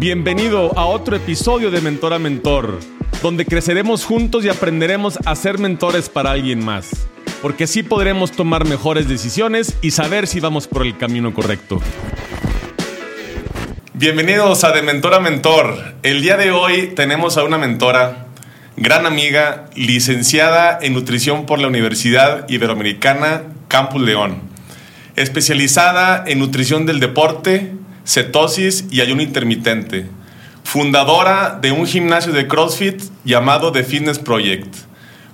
Bienvenido a otro episodio de Mentor a Mentor, donde creceremos juntos y aprenderemos a ser mentores para alguien más, porque así podremos tomar mejores decisiones y saber si vamos por el camino correcto. Bienvenidos a De Mentor a Mentor. El día de hoy tenemos a una mentora, gran amiga, licenciada en nutrición por la Universidad Iberoamericana Campus León, especializada en nutrición del deporte, cetosis y ayuno intermitente, fundadora de un gimnasio de CrossFit llamado The Fitness Project,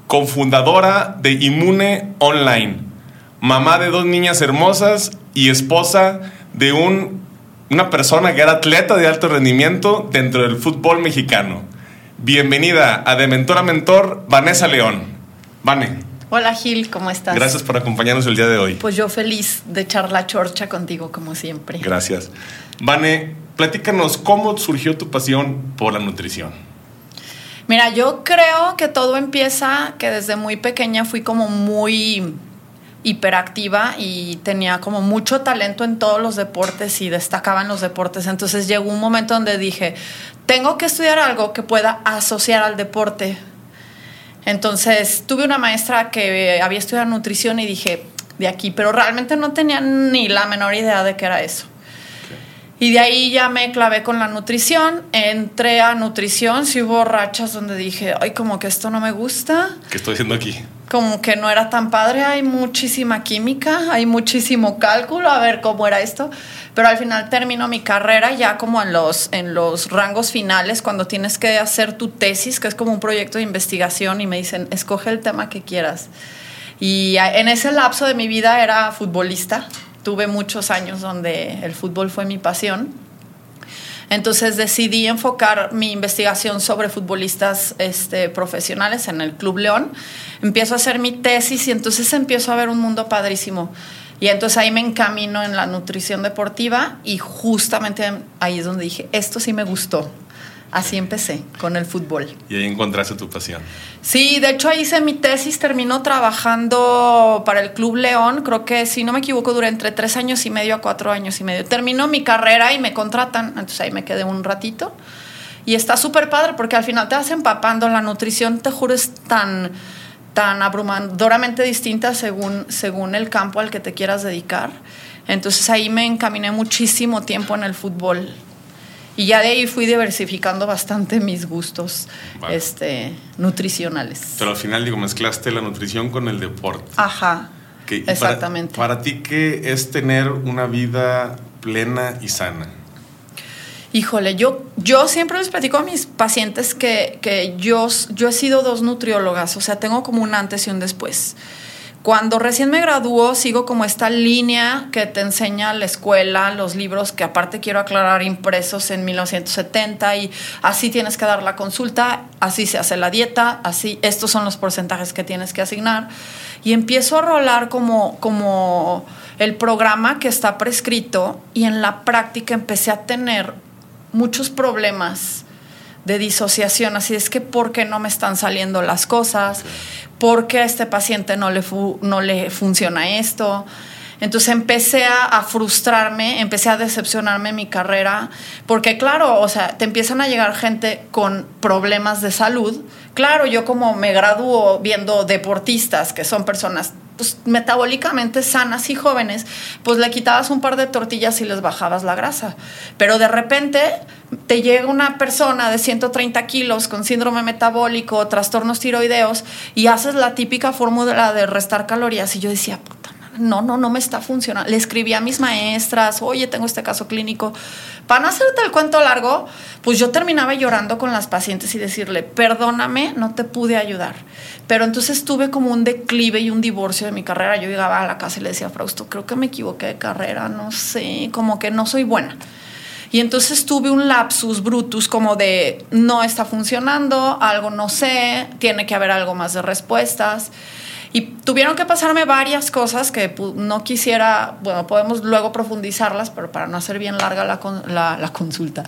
cofundadora de Inmune Online, mamá de dos niñas hermosas y esposa de un, una persona que era atleta de alto rendimiento dentro del fútbol mexicano. Bienvenida a De Mentor a Mentor, Vanessa León. Vane. Hola Gil, ¿cómo estás? Gracias por acompañarnos el día de hoy. Pues yo feliz de echar la chorcha contigo como siempre. Gracias. Vane, platícanos cómo surgió tu pasión por la nutrición. Mira, yo creo que todo empieza que desde muy pequeña fui como muy hiperactiva y tenía como mucho talento en todos los deportes y destacaba en los deportes. Entonces llegó un momento donde dije, tengo que estudiar algo que pueda asociar al deporte. Entonces tuve una maestra que había estudiado nutrición y dije, de aquí, pero realmente no tenía ni la menor idea de qué era eso. Y de ahí ya me clavé con la nutrición, entré a nutrición, sí hubo rachas donde dije, ay, como que esto no me gusta. ¿Qué estoy haciendo aquí? Como que no era tan padre, hay muchísima química, hay muchísimo cálculo, a ver cómo era esto. Pero al final termino mi carrera ya como en los, en los rangos finales, cuando tienes que hacer tu tesis, que es como un proyecto de investigación, y me dicen, escoge el tema que quieras. Y en ese lapso de mi vida era futbolista, tuve muchos años donde el fútbol fue mi pasión. Entonces decidí enfocar mi investigación sobre futbolistas este, profesionales en el Club León. Empiezo a hacer mi tesis y entonces empiezo a ver un mundo padrísimo. Y entonces ahí me encamino en la nutrición deportiva y justamente ahí es donde dije, esto sí me gustó. Así empecé con el fútbol. Y ahí encontraste tu pasión. Sí, de hecho ahí hice mi tesis, terminó trabajando para el Club León, creo que si no me equivoco duré entre tres años y medio a cuatro años y medio. Terminó mi carrera y me contratan, entonces ahí me quedé un ratito. Y está súper padre porque al final te vas empapando, la nutrición te juro es tan tan abrumadoramente distinta según, según el campo al que te quieras dedicar. Entonces ahí me encaminé muchísimo tiempo en el fútbol. Y ya de ahí fui diversificando bastante mis gustos Vale. este, nutricionales. Pero al final, digo, mezclaste la nutrición con el deporte. Ajá. Que- y para- Exactamente. Para, ti, ¿qué es tener una vida plena y sana? Híjole, yo, yo siempre les platico a mis pacientes que, que yo, yo he sido dos nutriólogas, o sea, tengo como un antes y un después. Cuando recién me graduó, sigo como esta línea que te enseña la escuela, los libros que aparte quiero aclarar impresos en 1970 y así tienes que dar la consulta, así se hace la dieta, así estos son los porcentajes que tienes que asignar y empiezo a rolar como como el programa que está prescrito y en la práctica empecé a tener muchos problemas de disociación, así es que ¿por qué no me están saliendo las cosas? ¿Por qué a este paciente no le, fu- no le funciona esto? Entonces empecé a, a frustrarme, empecé a decepcionarme en mi carrera, porque claro, o sea, te empiezan a llegar gente con problemas de salud. Claro, yo como me gradúo viendo deportistas, que son personas pues, metabólicamente sanas y jóvenes, pues le quitabas un par de tortillas y les bajabas la grasa. Pero de repente te llega una persona de 130 kilos con síndrome metabólico, trastornos tiroideos, y haces la típica fórmula de restar calorías. Y yo decía, no, no, no me está funcionando. Le escribí a mis maestras, oye, tengo este caso clínico. Para no hacerte el cuento largo, pues yo terminaba llorando con las pacientes y decirle, perdóname, no te pude ayudar. Pero entonces tuve como un declive y un divorcio de mi carrera. Yo llegaba a la casa y le decía Frausto, creo que me equivoqué de carrera, no sé, como que no soy buena. Y entonces tuve un lapsus brutus como de no está funcionando, algo no sé, tiene que haber algo más de respuestas. Y tuvieron que pasarme varias cosas que no quisiera, bueno, podemos luego profundizarlas, pero para no hacer bien larga la, la, la consulta.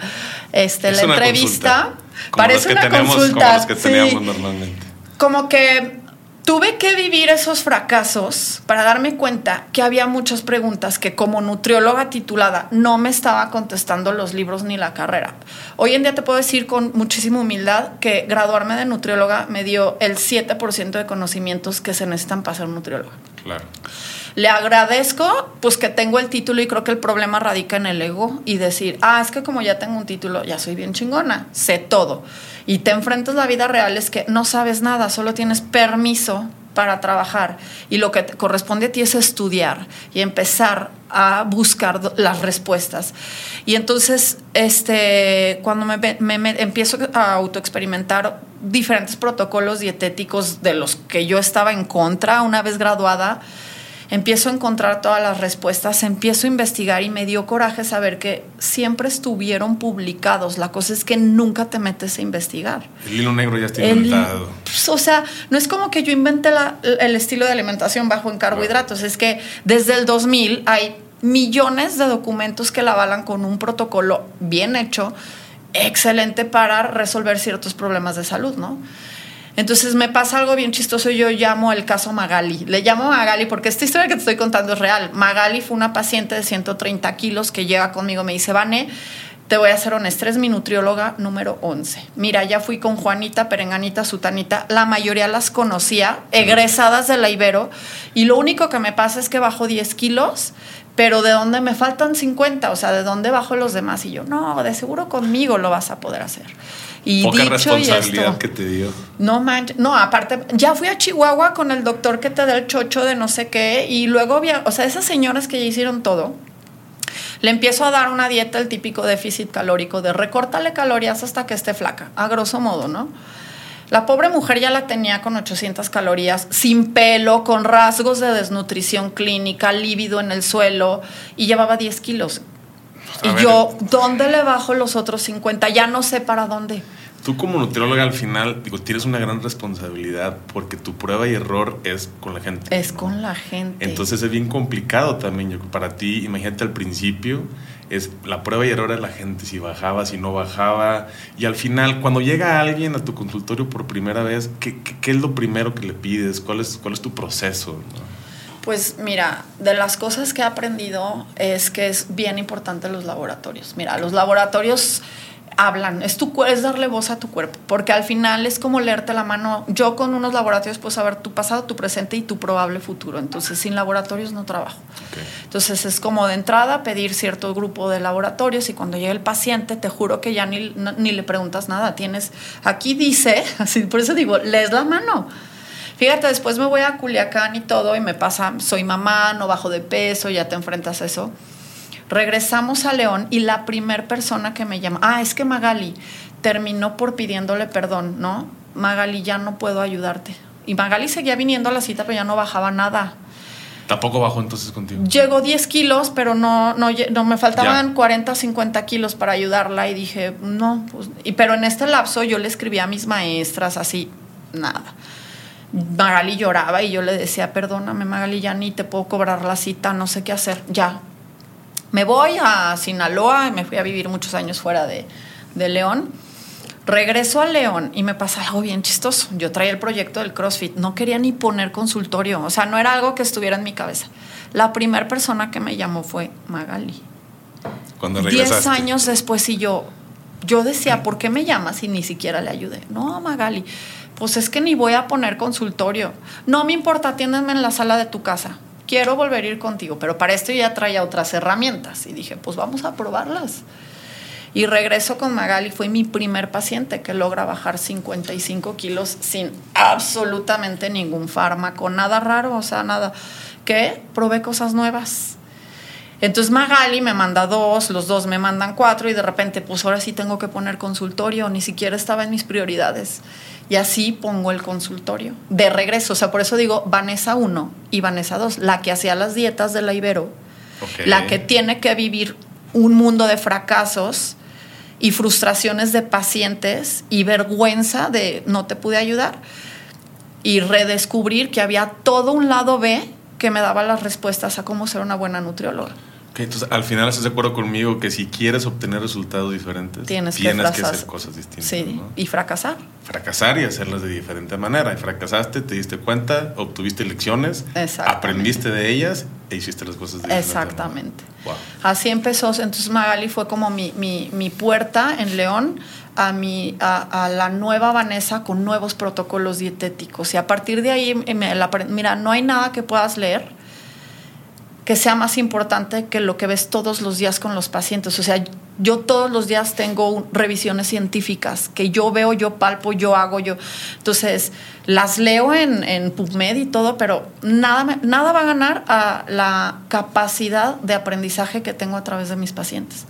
Este, Es la entrevista consulta, como parece que una tenemos, consulta. Como que sí. teníamos normalmente. Como que tuve que vivir esos fracasos para darme cuenta que había muchas preguntas que como nutrióloga titulada no me estaba contestando los libros ni la carrera. Hoy en día te puedo decir con muchísima humildad que graduarme de nutrióloga me dio el 7% de conocimientos que se necesitan para ser nutrióloga. Claro. Le agradezco pues que tengo el título y creo que el problema radica en el ego y decir, ah, es que como ya tengo un título, ya soy bien chingona, sé todo y te enfrentas la vida real es que no sabes nada, solo tienes permiso para trabajar y lo que te corresponde a ti es estudiar y empezar a buscar las respuestas. Y entonces, este, cuando me, me empiezo a autoexperimentar diferentes protocolos dietéticos de los que yo estaba en contra una vez graduada, empiezo a encontrar todas las respuestas, empiezo a investigar y me dio coraje saber que siempre estuvieron publicados. La cosa es que nunca te metes a investigar. El hilo negro ya está inventado. Pues, o sea, no es como que yo invente el estilo de alimentación bajo en carbohidratos, es que desde el 2000 hay millones de documentos que la avalan con un protocolo bien hecho, excelente para resolver ciertos problemas de salud, ¿no? Entonces me pasa algo bien chistoso, yo llamo el caso Magali. Le llamo Magali porque esta historia que te estoy contando es real. Magali fue una paciente de 130 kilos que llega conmigo, me dice, Vane, te voy a ser honesta, eres mi nutrióloga número 11. Mira, ya fui con Juanita, Perenganita, Sutanita, la mayoría las conocía, egresadas de la Ibero, y lo único que me pasa es que bajo 10 kilos, pero ¿de dónde me faltan 50? O sea, ¿de dónde bajo los demás? Y yo, no, de seguro conmigo lo vas a poder hacer. Y Poca responsabilidad que te dio. No manches, no, aparte, ya fui a Chihuahua con el doctor que te da el chocho de no sé qué, y luego o sea, esas señoras que ya hicieron todo, le empiezo a dar una dieta, el típico déficit calórico, de recórtale calorías hasta que esté flaca, a grosso modo, ¿no? La pobre mujer ya la tenía con 800 calorías, sin pelo, con rasgos de desnutrición clínica, lívido en el suelo, y llevaba 10 kilos. Y yo, ¿dónde le bajo los otros 50? Ya no sé para dónde tú como nutrióloga al final, digo, tienes una gran responsabilidad porque tu prueba y error es con la gente. Es con la gente. Entonces es bien complicado también yo, para ti. Imagínate al principio, es la prueba y error de la gente, si bajaba, si no bajaba. Y al final, cuando llega alguien a tu consultorio por primera vez, ¿qué, qué, es lo primero que le pides? ¿Cuál es, cuál es tu proceso? Pues mira, de las cosas que he aprendido es que es bien importante los laboratorios. Mira, los laboratorios hablan, es, tu, es darle voz a tu cuerpo, porque al final es como leerte la mano. Yo con unos laboratorios puedo saber tu pasado, tu presente y tu probable futuro. Entonces, sin laboratorios no trabajo. Entonces, es como de entrada pedir cierto grupo de laboratorios y cuando llegue el paciente, te juro que ya ni, ni le preguntas nada. Tienes, aquí dice, así, por eso digo, lees la mano. Fíjate, después me voy a Culiacán y todo y me pasa, soy mamá, no bajo de peso, ya te enfrentas a eso Regresamos a León y la primer persona que me llama, ah, es que Magali terminó por pidiéndole perdón, ¿no? Magali, ya no puedo ayudarte. Y Magali seguía viniendo a la cita, pero ya no bajaba nada. ¿Tampoco bajó entonces contigo? Llegó 10 kilos, pero no, no, no me faltaban 40 o 50 kilos para ayudarla y dije, no, pues, y, pero en este lapso yo le escribí a mis maestras así, nada. Magali lloraba y yo le decía, perdóname Magali, ya ni te puedo cobrar la cita, no sé qué hacer, ya, me voy a Sinaloa, me fui a vivir muchos años fuera de, León. Regreso a León y me pasa algo bien chistoso. Yo traía el proyecto del CrossFit, no quería ni poner consultorio, o sea, no era algo que estuviera en mi cabeza. La primera persona que me llamó fue Magali. Cuando Diez años después y yo, yo decía, ¿por qué me llamas y ni siquiera le ayudé? No, Magali, pues es que ni voy a poner consultorio. No me importa, atiéndeme en la sala de tu casa quiero volver a ir contigo, pero para esto ya traía otras herramientas y dije, pues vamos a probarlas. Y regreso con Magali, fue mi primer paciente que logra bajar 55 kilos sin absolutamente ningún fármaco, nada raro, o sea, nada, que probé cosas nuevas. Entonces Magali me manda dos, los dos me mandan cuatro y de repente, pues ahora sí tengo que poner consultorio, ni siquiera estaba en mis prioridades. Y así pongo el consultorio de regreso. O sea, por eso digo Vanessa 1 y Vanessa 2, la que hacía las dietas de la Ibero, la que tiene que vivir un mundo de fracasos y frustraciones de pacientes y vergüenza de no te pude ayudar. Y redescubrir que había todo un lado B que me daba las respuestas a cómo ser una buena nutrióloga. Entonces, al final estás de acuerdo conmigo que si quieres obtener resultados diferentes, tienes, que, fracasar. hacer cosas distintas. Sí, y fracasar. Fracasar y hacerlas de diferente manera. Y fracasaste, te diste cuenta, obtuviste lecciones, aprendiste de ellas e hiciste las cosas de Exactamente. Así empezó. Entonces Magali fue como mi, mi, mi puerta en León a, mi, a, la nueva Vanessa con nuevos protocolos dietéticos. Y a partir de ahí, mira, no hay nada que puedas leer que sea más importante que lo que ves todos los días con los pacientes. O sea, yo todos los días tengo revisiones científicas que yo veo, yo palpo, yo hago, yo. Entonces, las leo en, en PubMed y todo, pero nada, nada va a ganar a la capacidad de aprendizaje que tengo a través de mis pacientes.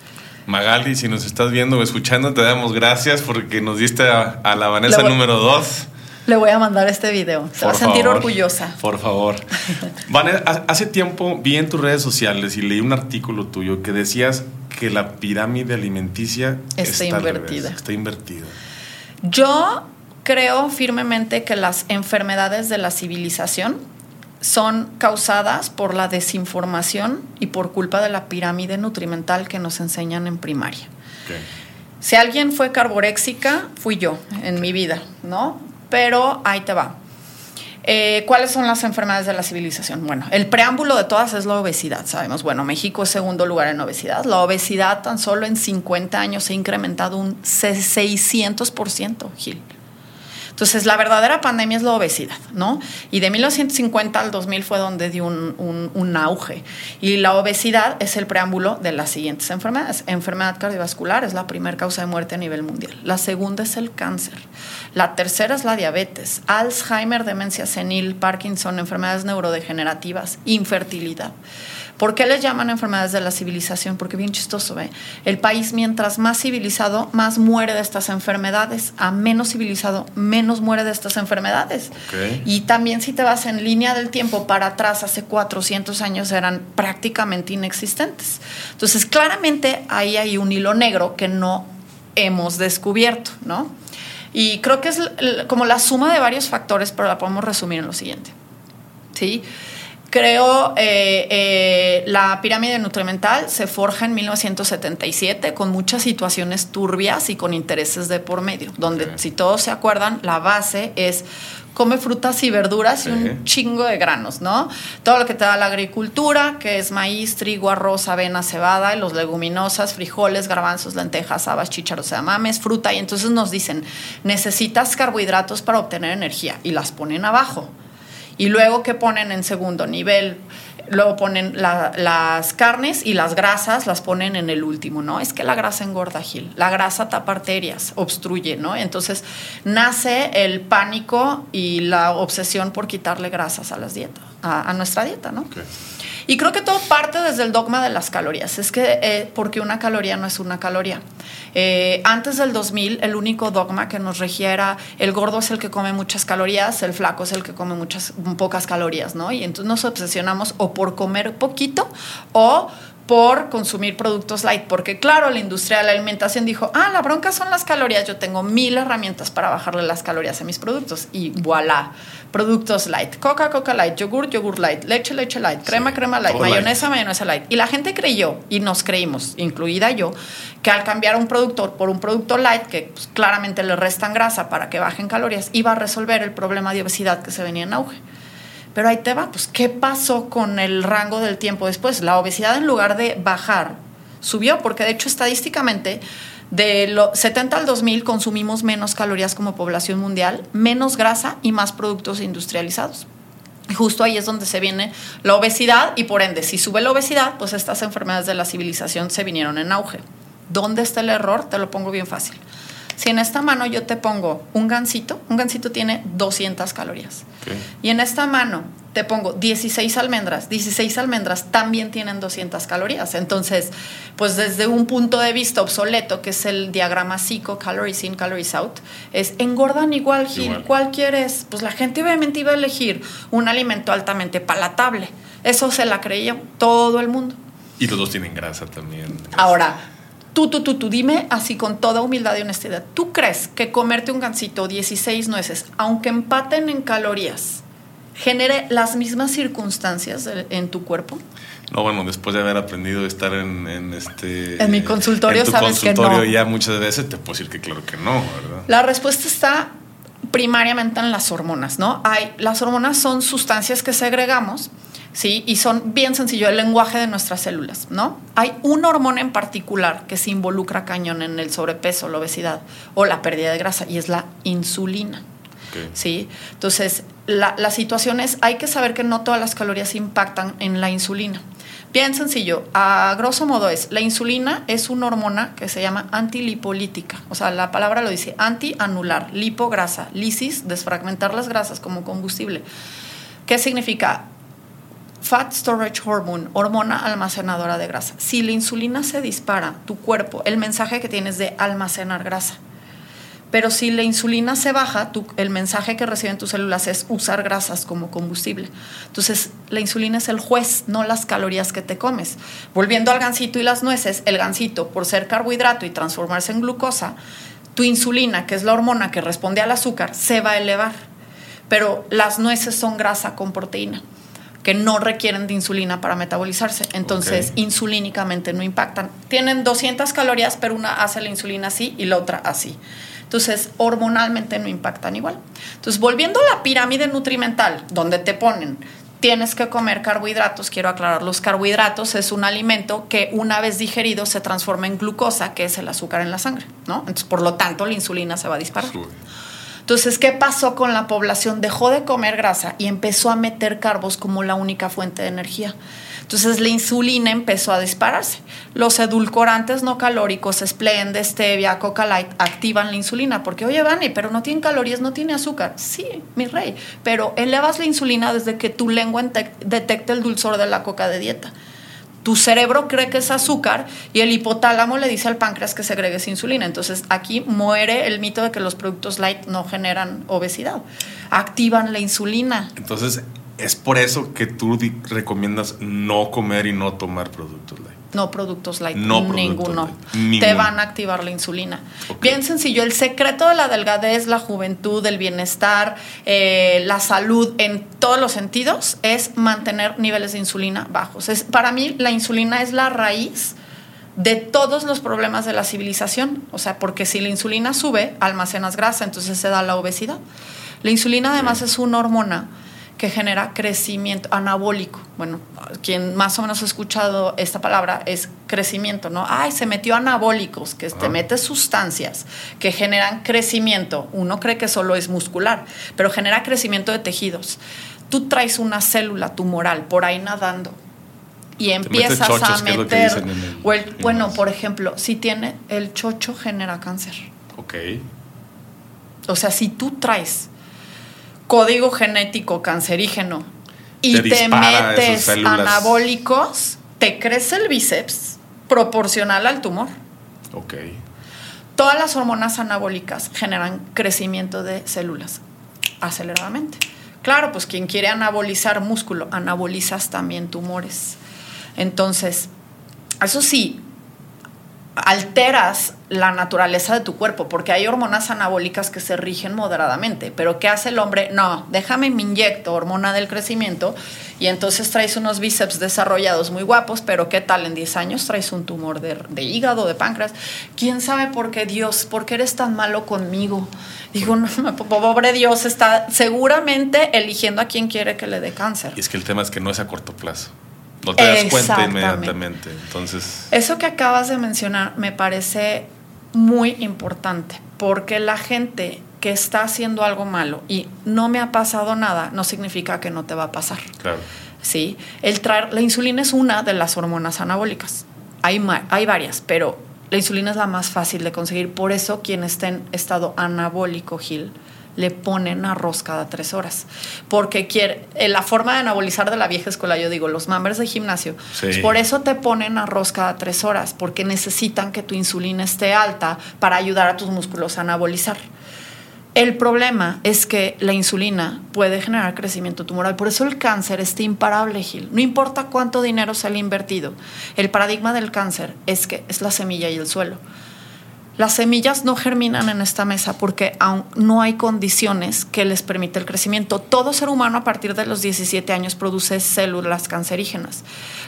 Magali, si nos estás viendo o escuchando, te damos gracias porque nos diste a, la Vanessa número 2. Le voy a mandar este video. Se va a sentir orgullosa. Por favor. Vanessa, hace tiempo vi en tus redes sociales y leí un artículo tuyo que decías que la pirámide alimenticia está, invertida. está invertida. Yo creo firmemente que las enfermedades de la civilización son causadas por la desinformación y por culpa de la pirámide nutrimental que nos enseñan en primaria. Si alguien fue carboréxica, fui yo en mi vida, ¿no? Pero ahí te va. Eh, ¿Cuáles son las enfermedades de la civilización? Bueno, el preámbulo de todas es la obesidad, sabemos. Bueno, México es segundo lugar en obesidad. La obesidad tan solo en 50 años se ha incrementado un 600%, Gil. Entonces, la verdadera pandemia es la obesidad, ¿no? Y de 1950 al 2000 fue donde dio un, un, auge. Y la obesidad es el preámbulo de las siguientes enfermedades. Enfermedad cardiovascular es la primera causa de muerte a nivel mundial. La segunda es el cáncer. La tercera es la diabetes, Alzheimer, demencia senil, Parkinson, enfermedades neurodegenerativas, infertilidad. ¿Por qué les llaman enfermedades de la civilización? Porque bien chistoso, ¿ve? El país mientras más civilizado, más muere de estas enfermedades. A menos civilizado, menos muere de estas enfermedades. Y también si te vas en línea del tiempo para atrás, hace 400 años eran prácticamente inexistentes. Entonces, claramente ahí hay un hilo negro que no hemos descubierto, ¿no? Y creo que es como la suma de varios factores, pero la podemos resumir en lo siguiente. ¿Sí? Creo eh, eh, la pirámide nutrimental se forja en 1977 con muchas situaciones turbias y con intereses de por medio, donde si todos se acuerdan, la base es come frutas y verduras y un chingo de granos, ¿no? Todo lo que te da la agricultura, que es maíz, trigo, arroz, avena, cebada, y los leguminosas, frijoles, garbanzos, lentejas, habas, chícharos, mames, fruta, y entonces nos dicen, necesitas carbohidratos para obtener energía, y las ponen abajo. Y luego, ¿qué ponen en segundo nivel? Luego ponen las carnes y las grasas las ponen en el último, ¿no? Es que la grasa engorda, Gil. La grasa tapa arterias, obstruye, ¿no? Entonces nace el pánico y la obsesión por quitarle grasas a las dietas, a, nuestra dieta, ¿no? Y creo que todo parte desde el dogma de las calorías. Es que eh, porque una caloría no es una caloría. Eh, antes del 2000, el único dogma que nos regía era el gordo es el que come muchas calorías, el flaco es el que come muchas pocas calorías, ¿no? Y entonces nos obsesionamos o por comer poquito o por consumir productos light, porque claro, la industria de la alimentación dijo, ah, la bronca son las calorías, yo tengo mil herramientas para bajarle las calorías a mis productos y voilà, productos light, coca, coca light, yogur, yogur light, leche, leche light, crema, crema light, mayonesa, mayonesa light. Y la gente creyó, y nos creímos, incluida yo, que al cambiar un producto por un producto light, que pues, claramente le restan grasa para que bajen calorías, iba a resolver el problema de obesidad que se venía en auge. Pero ahí te va, pues, ¿qué pasó con el rango del tiempo después? La obesidad en lugar de bajar, subió, porque de hecho estadísticamente de los 70 al 2000 consumimos menos calorías como población mundial, menos grasa y más productos industrializados. Justo ahí es donde se viene la obesidad y por ende, si sube la obesidad, pues estas enfermedades de la civilización se vinieron en auge. ¿Dónde está el error? Te lo pongo bien fácil. Si en esta mano yo te pongo un gansito, un gansito tiene 200 calorías. Y en esta mano te pongo 16 almendras, 16 almendras también tienen 200 calorías. Entonces, pues desde un punto de vista obsoleto, que es el diagrama psico, calories in, calories out, es engordan igual, Gil. ¿Cuál quieres? Pues la gente obviamente iba a elegir un alimento altamente palatable. Eso se la creía todo el mundo. Y los dos tienen grasa también. Ahora, Tú, tú, tú, tú, dime así con toda humildad y honestidad. ¿Tú crees que comerte un gansito 16 nueces, aunque empaten en calorías, genere las mismas circunstancias en tu cuerpo? No, bueno, después de haber aprendido a estar en, este... En mi consultorio, en tu sabes consultorio que no. ya muchas veces te puedo decir que claro que no, ¿verdad? La respuesta está primariamente en las hormonas, ¿no? Hay, las hormonas son sustancias que segregamos, ¿sí? Y son bien sencillo el lenguaje de nuestras células, ¿no? Hay una hormona en particular que se involucra cañón en el sobrepeso, la obesidad o la pérdida de grasa y es la insulina. ¿sí? Entonces, la, la situación es, hay que saber que no todas las calorías impactan en la insulina. Bien sencillo, a grosso modo es, la insulina es una hormona que se llama antilipolítica, o sea, la palabra lo dice, anti-anular, lipo, grasa, lisis, desfragmentar las grasas como combustible. ¿Qué significa? Fat Storage Hormone, hormona almacenadora de grasa. Si la insulina se dispara, tu cuerpo, el mensaje que tienes de almacenar grasa. Pero si la insulina se baja, el mensaje que reciben tus células es usar grasas como combustible. Entonces, la insulina es el juez, no las calorías que te comes. Volviendo al gansito y las nueces, el gansito, por ser carbohidrato y transformarse en glucosa, tu insulina, que es la hormona que responde al azúcar, se va a elevar. Pero las nueces son grasa con proteína que no requieren de insulina para metabolizarse. Entonces, insulínicamente no impactan. Tienen 200 calorías, pero una hace la insulina así y la otra así. Entonces, hormonalmente no impactan igual. Entonces, volviendo a la pirámide nutrimental, donde te ponen, tienes que comer carbohidratos, quiero aclarar, los carbohidratos es un alimento que una vez digerido se transforma en glucosa, que es el azúcar en la sangre, ¿no? Entonces, por lo tanto, la insulina se va a disparar. Sube. Entonces, ¿qué pasó con la población? Dejó de comer grasa y empezó a meter carbos como la única fuente de energía. Entonces, la insulina empezó a dispararse. Los edulcorantes no calóricos, Splend, Stevia, Coca Light, activan la insulina. Porque, oye, Vani, pero no tiene calorías, no tiene azúcar. Sí, mi rey. Pero elevas la insulina desde que tu lengua detecta el dulzor de la coca de dieta. Tu cerebro cree que es azúcar y el hipotálamo le dice al páncreas que segregue esa insulina. Entonces aquí muere el mito de que los productos light no generan obesidad. Activan la insulina. Entonces, es por eso que tú recomiendas no comer y no tomar productos light. No productos light, No productos ninguno. light, Te van a activar la insulina. Bien sencillo, el secreto de la delgadez, la juventud, el bienestar, eh, la salud en todos los sentidos es mantener niveles de insulina bajos. Es, para mí la insulina es la raíz de todos los problemas de la civilización. O sea, porque si la insulina sube, almacenas grasa, entonces se da la obesidad. La insulina además es una hormona que genera crecimiento anabólico. Bueno, quien más o menos ha escuchado esta palabra es crecimiento, ¿no? Ay, se metió anabólicos, que te Ajá. metes sustancias que generan crecimiento. Uno cree que solo es muscular, pero genera crecimiento de tejidos. Tú traes una célula tumoral por ahí nadando y empiezas chochos, a meter. el el- bueno, por ejemplo, si tiene el chocho genera cáncer. Ok. O sea, si tú traes código genético cancerígeno y Te metes anabólicos, te crece el bíceps proporcional al tumor. Ok. Todas las hormonas anabólicas generan crecimiento de células aceleradamente. Claro, pues quien quiere anabolizar músculo, anabolizas también tumores. Entonces, eso sí, alteras la naturaleza de tu cuerpo, porque hay hormonas anabólicas que se rigen moderadamente, pero ¿qué hace el hombre? No, déjame me inyecto hormona del crecimiento y entonces traes unos bíceps desarrollados muy guapos, pero ¿qué tal en 10 años traes un tumor de, de hígado, de páncreas? ¿Quién sabe por qué Dios, por qué eres tan malo conmigo? Digo, no, pobre Dios está seguramente eligiendo a quien quiere que le dé cáncer. Y es que el tema es que no es a corto plazo. No te das cuenta inmediatamente. Entonces, Eso que acabas de mencionar me parece muy importante, porque la gente que está haciendo algo malo y no me ha pasado nada, no significa que no te va a pasar. claro. ¿sí? El traer, la insulina es una de las hormonas anabólicas. Hay, hay varias, pero la insulina es la más fácil de conseguir. Por eso quien está en estado anabólico, Gil, le ponen arroz cada tres horas. Porque quiere, eh, la forma de anabolizar de la vieja escuela, yo digo, los members de gimnasio, Sí. por eso te ponen arroz cada tres horas, porque necesitan que tu insulina esté alta para ayudar a tus músculos a anabolizar. El problema es que la insulina puede generar crecimiento tumoral. Por eso el cáncer está imparable, Gil. No importa cuánto dinero se le ha invertido. El paradigma del cáncer es que es la semilla y el suelo. Las semillas no germinan en esta mesa porque aún no hay condiciones que les permita el crecimiento. Todo ser humano a partir de los 17 años produce células cancerígenas.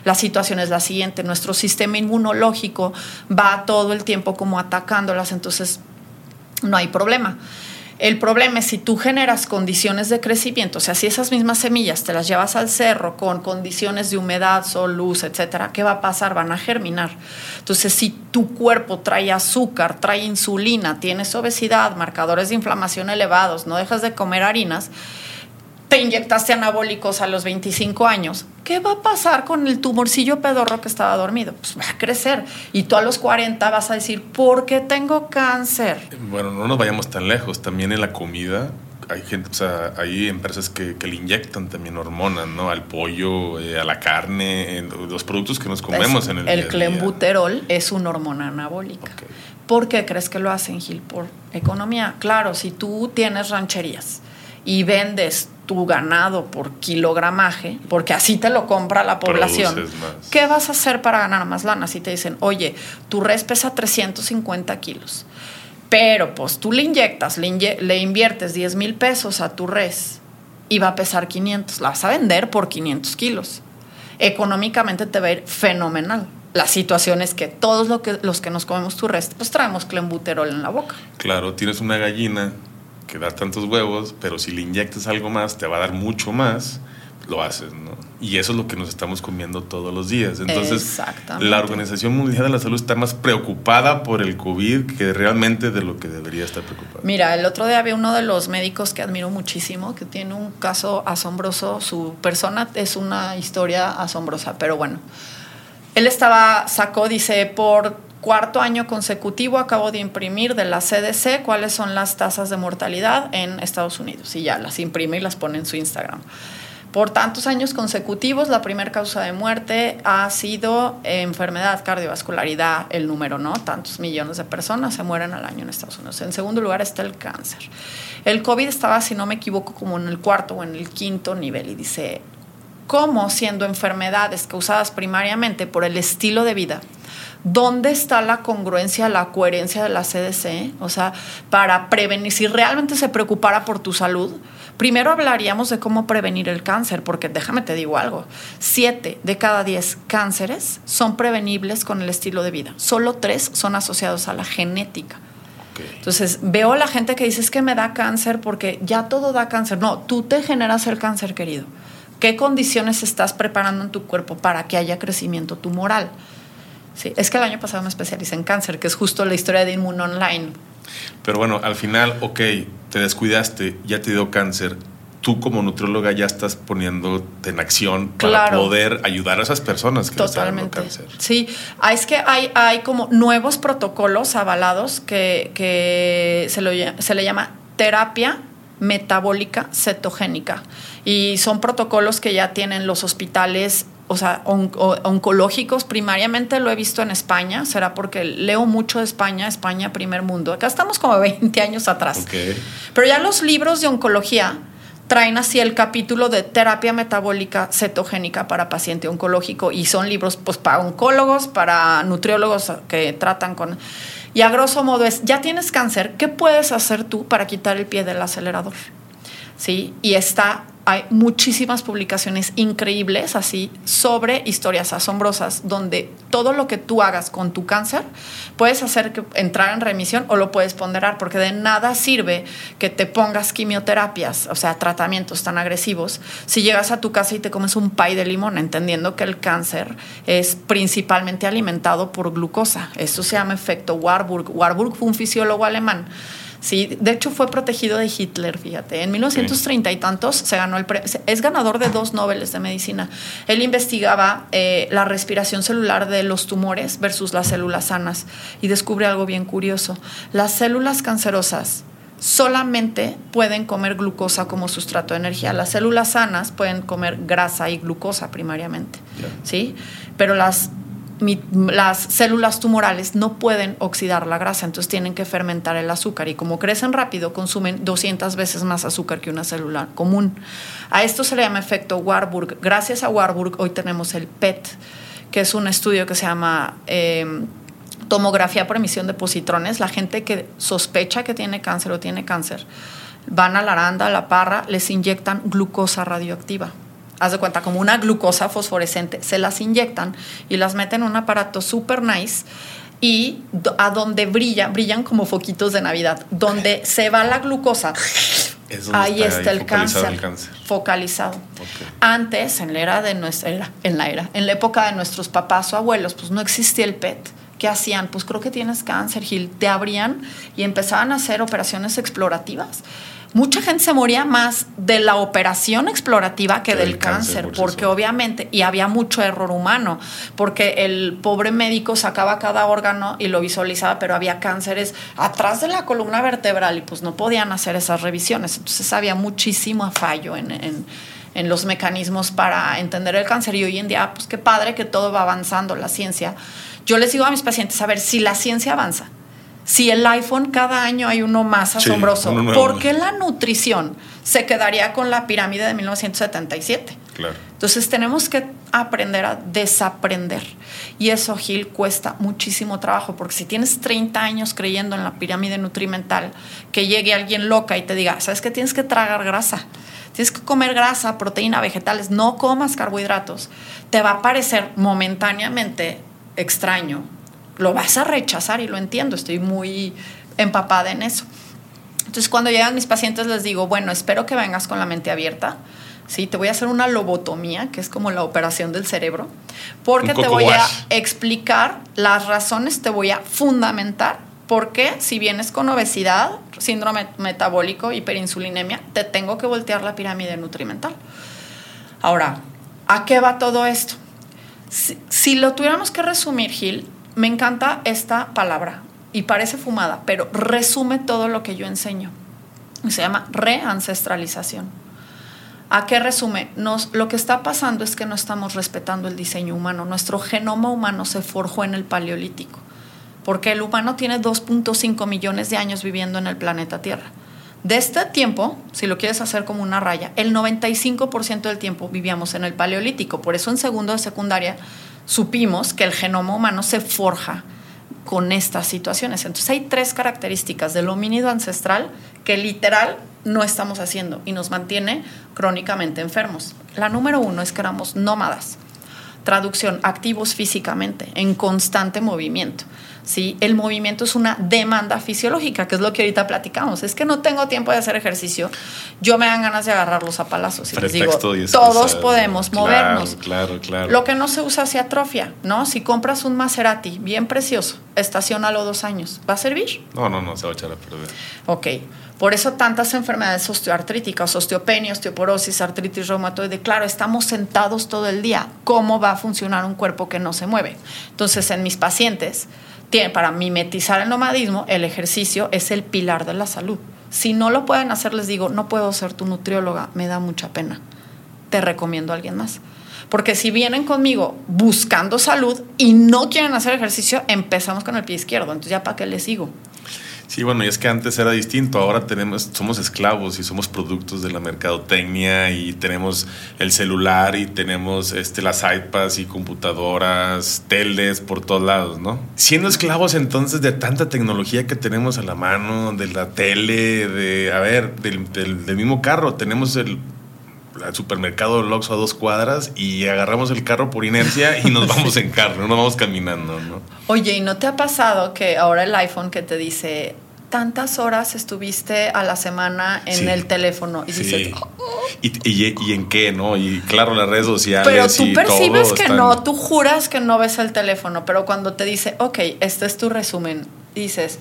La situación es la siguiente, nuestro sistema inmunológico va todo el tiempo como atacándolas, entonces no hay problema. El problema es si tú generas condiciones de crecimiento, o sea, si esas mismas semillas te las llevas al cerro con condiciones de humedad, sol, luz, etcétera, ¿qué va a pasar? Van a germinar. Entonces, si tu cuerpo trae azúcar, trae insulina, tienes obesidad, marcadores de inflamación elevados, no dejas de comer harinas, te inyectaste anabólicos a los 25 años, ¿qué va a pasar con el tumorcillo pedorro que estaba dormido? Pues va a crecer. Y tú a los 40 vas a decir, ¿por qué tengo cáncer? Bueno, no nos vayamos tan lejos. También en la comida hay gente, o sea, hay empresas que, le inyectan también hormonas, ¿no? Al pollo, eh, a la carne, los productos que nos comemos en el El clenbuterol es una hormona anabólica. ¿Por qué crees que lo hacen, Gil? Por economía. Claro, si tú tienes rancherías y vendes tu ganado por kilogramaje, porque así te lo compra la población, ¿qué vas a hacer para ganar más lana? Si te dicen, oye, tu res pesa 350 kilos, pero pues tú le inyectas, le, inviertes 10 mil pesos a tu res y va a pesar 500, la vas a vender por 500 kilos. Económicamente te va a ir fenomenal. La situación es que todos lo que, los que nos comemos tu res, pues traemos clenbuterol en la boca. Claro, tienes una gallina que da tantos huevos, pero si le inyectas algo más, te va a dar mucho más, lo haces, ¿no? Y eso es lo que nos estamos comiendo todos los días. Entonces, la Organización Mundial de la Salud está más preocupada por el COVID que realmente de lo que debería estar preocupada. Mira, el otro día había uno de los médicos que admiro muchísimo, que tiene un caso asombroso. Su persona es una historia asombrosa, pero bueno. Él estaba, sacó, dice, por cuarto año consecutivo acabo de imprimir de la CDC cuáles son las tasas de mortalidad en Estados Unidos. Y ya las imprime y las pone en su Instagram. Por tantos años consecutivos, la primera causa de muerte ha sido enfermedad, cardiovascularidad, el número, ¿no? Tantos millones de personas se mueren al año en Estados Unidos. En segundo lugar está el cáncer. El COVID estaba, si no me equivoco, como en el cuarto o en el quinto nivel y dice, ¿cómo siendo enfermedades causadas primariamente por el estilo de vida, ¿Dónde está la congruencia, la coherencia de la CDC? O sea, para prevenir, si realmente se preocupara por tu salud, primero hablaríamos de cómo prevenir el cáncer, porque déjame te digo algo, siete de cada diez cánceres son prevenibles con el estilo de vida, solo tres son asociados a la genética. Entonces, veo a la gente que dice es que me da cáncer porque ya todo da cáncer. No, tú te generas el cáncer, querido. ¿Qué condiciones estás preparando en tu cuerpo para que haya crecimiento tumoral? Sí, es que el año pasado me especialicé en cáncer, que es justo la historia de Inmun Online. Pero bueno, al final, ok, te descuidaste, ya te dio cáncer. Tú como nutrióloga ya estás poniéndote en acción para poder ayudar a esas personas que Totalmente. cáncer. Sí, ah, es que hay, hay como nuevos protocolos avalados que, que se, lo, se le llama terapia metabólica cetogénica. Y son protocolos que ya tienen los hospitales o sea, oncológicos primariamente lo he visto en España, será porque leo mucho de España, España primer mundo. Acá estamos como 20 años atrás. Pero ya los libros de oncología traen así el capítulo de terapia metabólica cetogénica para paciente oncológico y son libros pues para oncólogos, para nutriólogos que tratan con y a grosso modo es, ya tienes cáncer, ¿qué puedes hacer tú para quitar el pie del acelerador? ¿Sí? Y está hay muchísimas publicaciones increíbles así sobre historias asombrosas donde todo lo que tú hagas con tu cáncer puedes hacer que entrar en remisión o lo puedes ponderar porque de nada sirve que te pongas quimioterapias, o sea, tratamientos tan agresivos si llegas a tu casa y te comes un pay de limón entendiendo que el cáncer es principalmente alimentado por glucosa. Eso se llama efecto Warburg. Warburg fue un fisiólogo alemán Sí, de hecho fue protegido de Hitler, fíjate. En 1930 y tantos se ganó el es ganador de dos Nobeles de medicina. Él investigaba eh, la respiración celular de los tumores versus las células sanas y descubre algo bien curioso. Las células cancerosas solamente pueden comer glucosa como sustrato de energía. Las células sanas pueden comer grasa y glucosa primariamente, ¿sí? Pero las las células tumorales no pueden oxidar la grasa, entonces tienen que fermentar el azúcar y como crecen rápido consumen 200 veces más azúcar que una célula común. A esto se le llama efecto Warburg. Gracias a Warburg hoy tenemos el PET, que es un estudio que se llama... Em, tomografía por emisión de positrones, la gente que sospecha que tiene cáncer o tiene cáncer, van a la aranda, a la parra, les inyectan glucosa radioactiva. Haz de cuenta, como una glucosa fosforescente, se las inyectan y las meten en un aparato super nice y a donde brilla, brillan como foquitos de Navidad, donde se va la glucosa. ahí está, el, cáncer, focalizado. Antes, en la era de nuestra era, en la era, en la época de nuestros papás o abuelos, pues no existía el PET. ¿Qué hacían? Pues creo que tienes cáncer, Gil. Te abrían y empezaban a hacer operaciones explorativas mucha gente se moría más de la operación explorativa que, del cáncer, porque obviamente, y había mucho error humano, porque el pobre médico sacaba cada órgano y lo visualizaba, pero había cánceres atrás de la columna vertebral y pues no podían hacer esas revisiones. Entonces había muchísimo fallo en, en, en los mecanismos para entender el cáncer y hoy en día, pues qué padre que todo va avanzando, la ciencia. Yo les digo a mis pacientes, a ver, si la ciencia avanza, si el iPhone cada año hay uno más asombroso, ¿por qué la nutrición se quedaría con la pirámide de 1977? Claro. Entonces tenemos que aprender a desaprender. Y eso, Gil, cuesta muchísimo trabajo, porque si tienes 30 años creyendo en la pirámide nutrimental, que llegue alguien loca y te diga, ¿sabes qué? Tienes que tragar grasa. Tienes que comer grasa, proteína, vegetales, no comas carbohidratos. Te va a parecer momentáneamente extraño, lo vas a rechazar y lo entiendo, estoy muy empapada en eso. Entonces cuando llegan mis pacientes les digo, bueno, espero que vengas con la mente abierta. Sí, te voy a hacer una lobotomía, que es como la operación del cerebro, porque te voy a explicar las razones, te voy a fundamentar por qué si vienes con obesidad, síndrome metabólico, hiperinsulinemia, te tengo que voltear la pirámide nutrimental. Ahora, ¿a qué va todo esto? Si, si lo tuviéramos que resumir, Gil, me encanta esta palabra y parece fumada, pero resume todo lo que yo enseño. Se llama reancestralización. ¿A qué resume? Lo que está pasando es que no estamos respetando el diseño humano. Nuestro genoma humano se forjó en el Paleolítico, porque el humano tiene 2.5 millones de años viviendo en el planeta Tierra. De este tiempo, si lo quieres hacer como una raya, el 95% del tiempo vivíamos en el Paleolítico. Por eso en segundo de secundaria supimos que el genoma humano se forja con estas situaciones. Entonces hay tres características del homínido ancestral que literal no estamos haciendo y nos mantiene crónicamente enfermos. La número uno es que éramos nómadas. Traducción, activos físicamente, en constante movimiento. ¿Sí? El movimiento es una demanda fisiológica, que es lo que ahorita platicamos. Es que no tengo tiempo de hacer ejercicio, yo me dan ganas de agarrarlos a palazos. Y les digo, todos podemos movernos. Claro, claro. Lo que no se usa se atrofia, ¿no? Si compras un Maserati bien precioso, estacionalo dos años, ¿va a servir? No, no, no, se va a echar a perder. Ok. Por eso tantas enfermedades osteoartríticas, osteopenia, osteoporosis, artritis reumatoide. Claro, estamos sentados todo el día. ¿Cómo va a funcionar un cuerpo que no se mueve? Entonces, en mis pacientes, para mimetizar el nomadismo, el ejercicio es el pilar de la salud. Si no lo pueden hacer, les digo, no puedo ser tu nutrióloga, me da mucha pena. Te recomiendo a alguien más. Porque si vienen conmigo buscando salud y no quieren hacer ejercicio, empezamos con el pie izquierdo. Entonces, ¿ya para qué les sigo? Sí, bueno, y es que antes era distinto, ahora tenemos, somos esclavos y somos productos de la mercadotecnia y tenemos el celular y tenemos este, las iPads y computadoras, teles por todos lados, ¿no? Siendo esclavos entonces de tanta tecnología que tenemos a la mano, de la tele, de, a ver, del, del, mismo carro, tenemos el el supermercado Lox a dos cuadras y agarramos el carro por inercia y nos vamos en carro, no nos vamos caminando, ¿no? Oye, ¿y no te ha pasado que ahora el iPhone que te dice tantas horas estuviste a la semana en el teléfono y dices oh". ¿Y, en qué no y claro las redes sociales pero tú percibes que no tú juras que no ves el teléfono pero cuando te dice ok este es tu resumen dices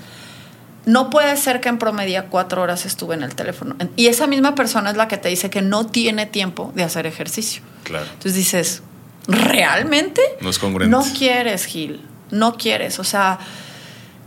no puede ser que en promedio cuatro horas estuve en el teléfono. Y esa misma persona es la que te dice que no tiene tiempo de hacer ejercicio. Claro. Entonces dices realmente no es congruente. No quieres Gil. No quieres. O sea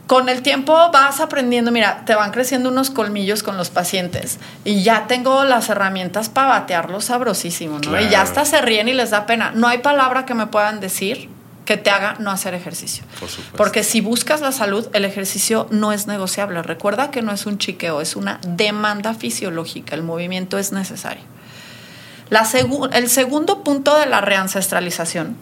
con el tiempo vas aprendiendo, mira, te van creciendo unos colmillos con los pacientes y ya tengo las herramientas para batearlos sabrosísimo, ¿no? Y ya hasta se ríen y les da pena. No hay palabra que me puedan decir que te haga no hacer ejercicio. Por supuesto. Porque si buscas la salud, el ejercicio no es negociable. Recuerda que no es un chiqueo, es una demanda fisiológica. El movimiento es necesario. La el segundo punto de la reancestralización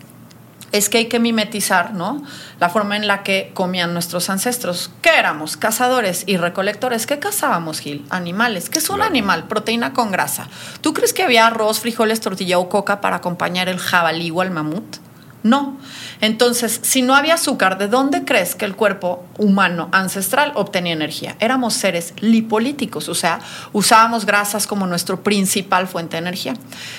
es que hay que mimetizar, ¿no? La forma en la que comían nuestros ancestros. ¿Qué éramos? Cazadores y recolectores. ¿Qué cazábamos, Gil? Animales. ¿Qué es un Claro. animal? Proteína con grasa. ¿Tú crees que había arroz, frijoles, tortilla o coca para acompañar el jabalí o el mamut? No. Entonces, si no había azúcar, ¿de dónde crees que el cuerpo humano ancestral obtenía energía? Éramos seres lipolíticos, o sea, usábamos grasas como nuestro principal fuente de energía.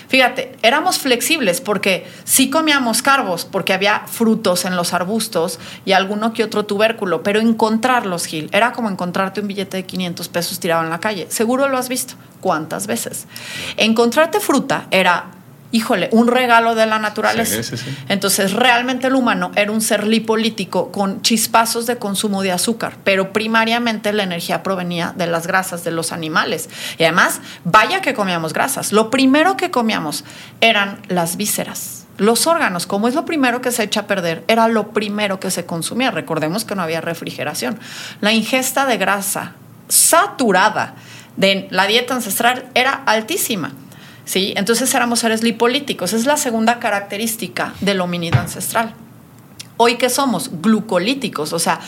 Fíjate, éramos flexibles porque sí comíamos carbos, porque había frutos en los arbustos y alguno que otro tubérculo, pero encontrarlos, Gil, era como encontrarte un billete de 500 pesos tirado en la calle. Seguro lo has visto. ¿Cuántas veces? Encontrarte fruta era híjole, un regalo de la naturaleza. Sí, sí, sí. Entonces, realmente el humano era un ser lipolítico con chispazos de consumo de azúcar, pero primariamente la energía provenía de las grasas de los animales. Y además, vaya que comíamos grasas. Lo primero que comíamos eran las vísceras. Los órganos, como es lo primero que se echa a perder, era lo primero que se consumía. Recordemos que no había refrigeración. La ingesta de grasa saturada de la dieta ancestral era altísima. ¿Sí? Entonces éramos seres lipolíticos. Es la segunda característica del homínido ancestral. Hoy que somos glucolíticos, o sea,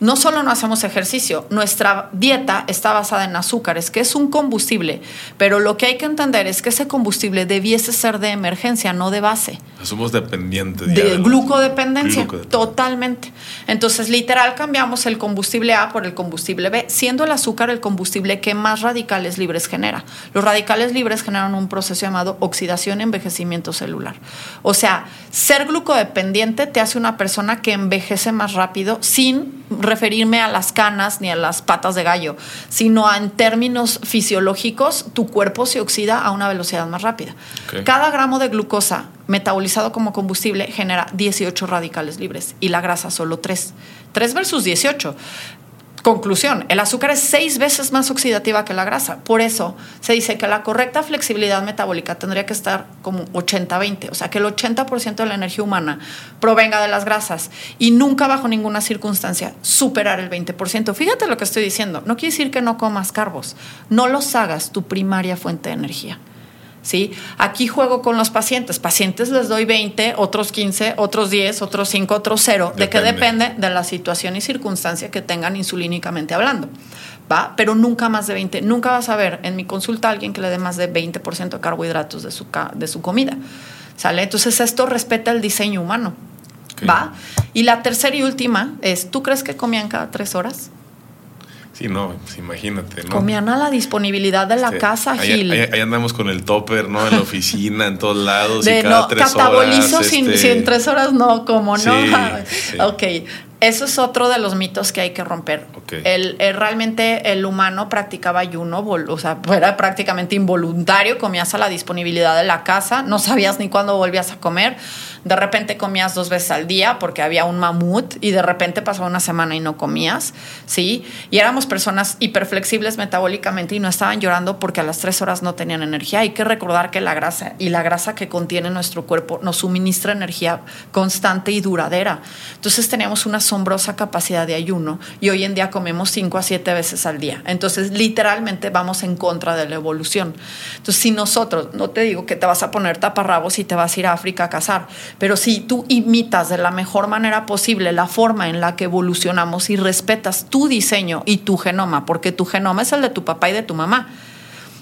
no solo no hacemos ejercicio, nuestra dieta está basada en azúcares, que es un combustible, pero lo que hay que entender es que ese combustible debiese ser de emergencia, no de base Somos dependientes. de glucodependencia, Glucodependencia. totalmente. Entonces, literal, cambiamos el combustible A por el combustible B, siendo el azúcar el combustible que más radicales libres genera. Los radicales libres generan un proceso llamado oxidación y envejecimiento celular. O sea, ser glucodependiente te hace una persona que envejece más rápido sin referirme a las canas ni a las patas de gallo, sino a, en términos fisiológicos, tu cuerpo se oxida a una velocidad más rápida. Cada gramo de glucosa metabolizado como combustible genera 18 radicales libres y la grasa solo 3. 3 versus 18. Conclusión, el azúcar es seis veces más oxidativa que la grasa. Por eso se dice que la correcta flexibilidad metabólica tendría que estar como 80-20, o sea, que el 80% de la energía humana provenga de las grasas y nunca bajo ninguna circunstancia superar el 20%. Fíjate lo que estoy diciendo, no quiere decir que no comas carbos, no los hagas tu primaria fuente de energía. ¿Sí? Aquí juego con los pacientes. Pacientes les doy 20, otros 15, otros 10, otros 5, otros 0. ¿De qué Depende. De la situación y circunstancia que tengan insulínicamente hablando. ¿Va? Pero nunca más de 20. Nunca vas a ver en mi consulta a alguien que le dé más de 20% de carbohidratos de su, de su comida. ¿Sale? Entonces esto respeta el diseño humano. ¿Va? Y la tercera y última es, ¿tú crees que comían cada tres horas? Sí, no, pues imagínate, ¿no? Comían a la disponibilidad de la Este, casa, ahí, Gil. ahí- ahí andamos con el topper, ¿no? En la oficina, en todos lados. y de cada no, tres catabolizo horas, sin, este, si en tres horas no, como no. Sí. Ok, eso es otro de los mitos que hay que romper. El, el- realmente el humano practicaba ayuno, o sea, era prácticamente involuntario, comías a la disponibilidad de la casa, no sabías ni cuándo volvías a comer, de repente comías dos veces al día porque había un mamut y de repente pasaba una semana y no comías, ¿sí? Y éramos personas hiperflexibles metabólicamente y no estaban llorando porque a las tres horas no tenían energía. Hay que recordar que la grasa y la grasa que contiene nuestro cuerpo nos suministra energía constante y duradera. Entonces teníamos una asombrosa capacidad de ayuno y hoy en día comemos cinco a siete veces al día. Entonces literalmente vamos en contra de la evolución. Entonces si nosotros, no te digo que te vas a poner taparrabos y te vas a ir a África a cazar, pero si tú imitas de la mejor manera posible la forma en la que evolucionamos y respetas tu diseño y tu genoma, porque tu genoma es el de tu papá y de tu mamá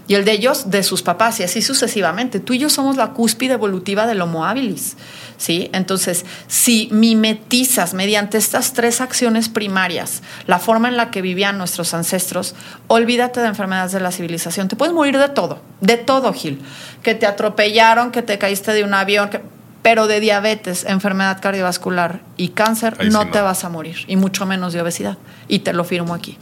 y el de ellos de sus papás y así sucesivamente. Tú y yo somos la cúspide evolutiva del Homo habilis, ¿sí? Entonces, si mimetizas mediante estas tres acciones primarias la forma en la que vivían nuestros ancestros, olvídate de enfermedades de la civilización. Te puedes morir de todo, de todo, Gil. Que te atropellaron, que te caíste de un avión, que- pero de diabetes, enfermedad cardiovascular y cáncer Ahí sí no no. te vas a morir, y mucho menos de obesidad. Y te lo firmo aquí.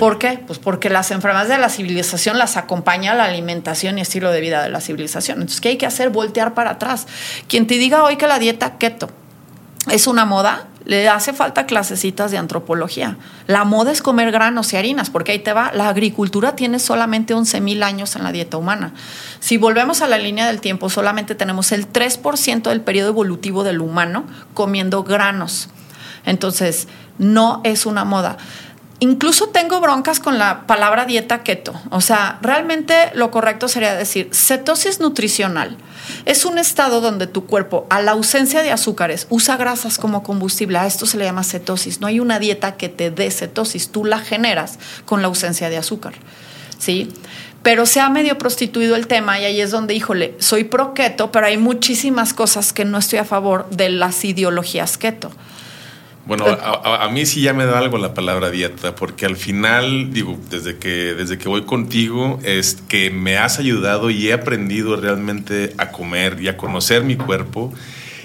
¿Por qué? Pues porque las enfermedades de la civilización las acompaña la alimentación y estilo de vida de la civilización. Entonces, ¿qué hay que hacer? Voltear para atrás. Quien te diga hoy que la dieta keto es una moda, le hace falta clasecitas de antropología. La moda es comer granos y harinas, porque ahí te va, la agricultura tiene solamente 11.000 años en la dieta humana. Si volvemos a la línea del tiempo, solamente tenemos el 3% del periodo evolutivo del humano comiendo granos. Entonces, no es una moda. Incluso tengo broncas con la palabra dieta keto. O sea, realmente lo correcto sería decir cetosis nutricional. Es un estado donde tu cuerpo, a la ausencia de azúcares, usa grasas como combustible. A esto se le llama cetosis. No hay una dieta que te dé cetosis. Tú la generas con la ausencia de azúcar. ¿Sí? Pero se ha medio prostituido el tema y ahí es donde, híjole, soy pro keto, pero hay muchísimas cosas que no estoy a favor de las ideologías keto. Bueno, a, mí sí ya me da algo la palabra dieta, porque al final, digo, desde que, desde que voy contigo, es que me has ayudado y he aprendido realmente a comer y a conocer mi cuerpo.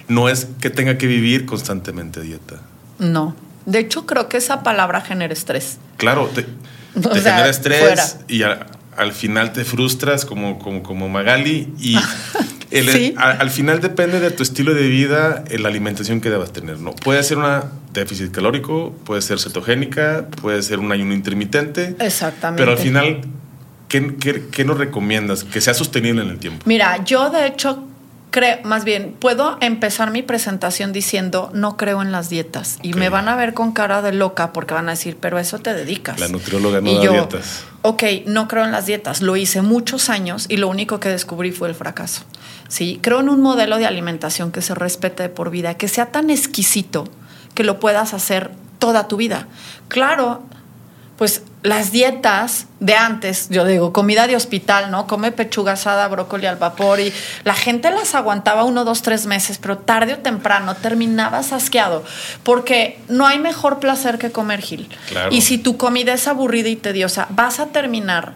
No es que tenga que vivir constantemente dieta. No. De hecho, creo que esa palabra genera estrés. Claro, te, genera estrés y al final te frustras como, como, como Magali y al, final depende de tu estilo de vida, la alimentación que debas tener. ¿no? Puede ser una déficit calórico, puede ser cetogénica, puede ser un ayuno intermitente. Exactamente. Pero al final, ¿qué, qué nos recomiendas? Que sea sostenible en el tiempo. Mira, yo de hecho creo, más bien, puedo empezar mi presentación diciendo no creo en las dietas y me van a ver con cara de loca porque van a decir, pero a eso te dedicas. La nutrióloga no da dietas. Ok, no creo en las dietas. Lo hice muchos años y lo único que descubrí fue el fracaso. Sí, creo en un modelo de alimentación que se respete por vida, que sea tan exquisito que lo puedas hacer toda tu vida. Claro, pues las dietas de antes, yo digo, comida de hospital, ¿no? Come pechuga asada, brócoli al vapor y la gente las aguantaba uno, dos, tres meses, pero tarde o temprano terminabas asqueado porque no hay mejor placer que comer, Gil. Y si tu comida es aburrida y tediosa, vas a terminar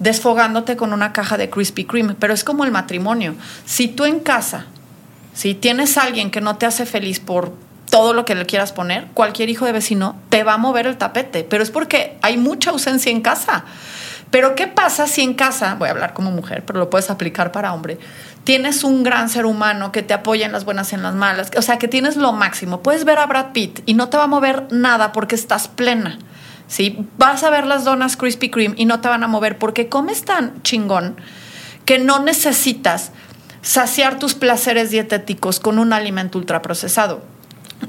desfogándote con una caja de Krispy Kreme, pero es como el matrimonio. Si tú en casa, si tienes a alguien que no te hace feliz por todo lo que le quieras poner, cualquier hijo de vecino te va a mover el tapete, pero es porque hay mucha ausencia en casa. Pero ¿qué pasa si en casa, voy a hablar como mujer, pero lo puedes aplicar para hombre, tienes un gran ser humano que te apoya en las buenas y en las malas, o sea, que tienes lo máximo, puedes ver a Brad Pitt y no te va a mover nada porque estás plena. ¿sí? Vas a ver las donas Krispy Kreme y no te van a mover porque comes tan chingón que no necesitas saciar tus placeres dietéticos con un alimento ultraprocesado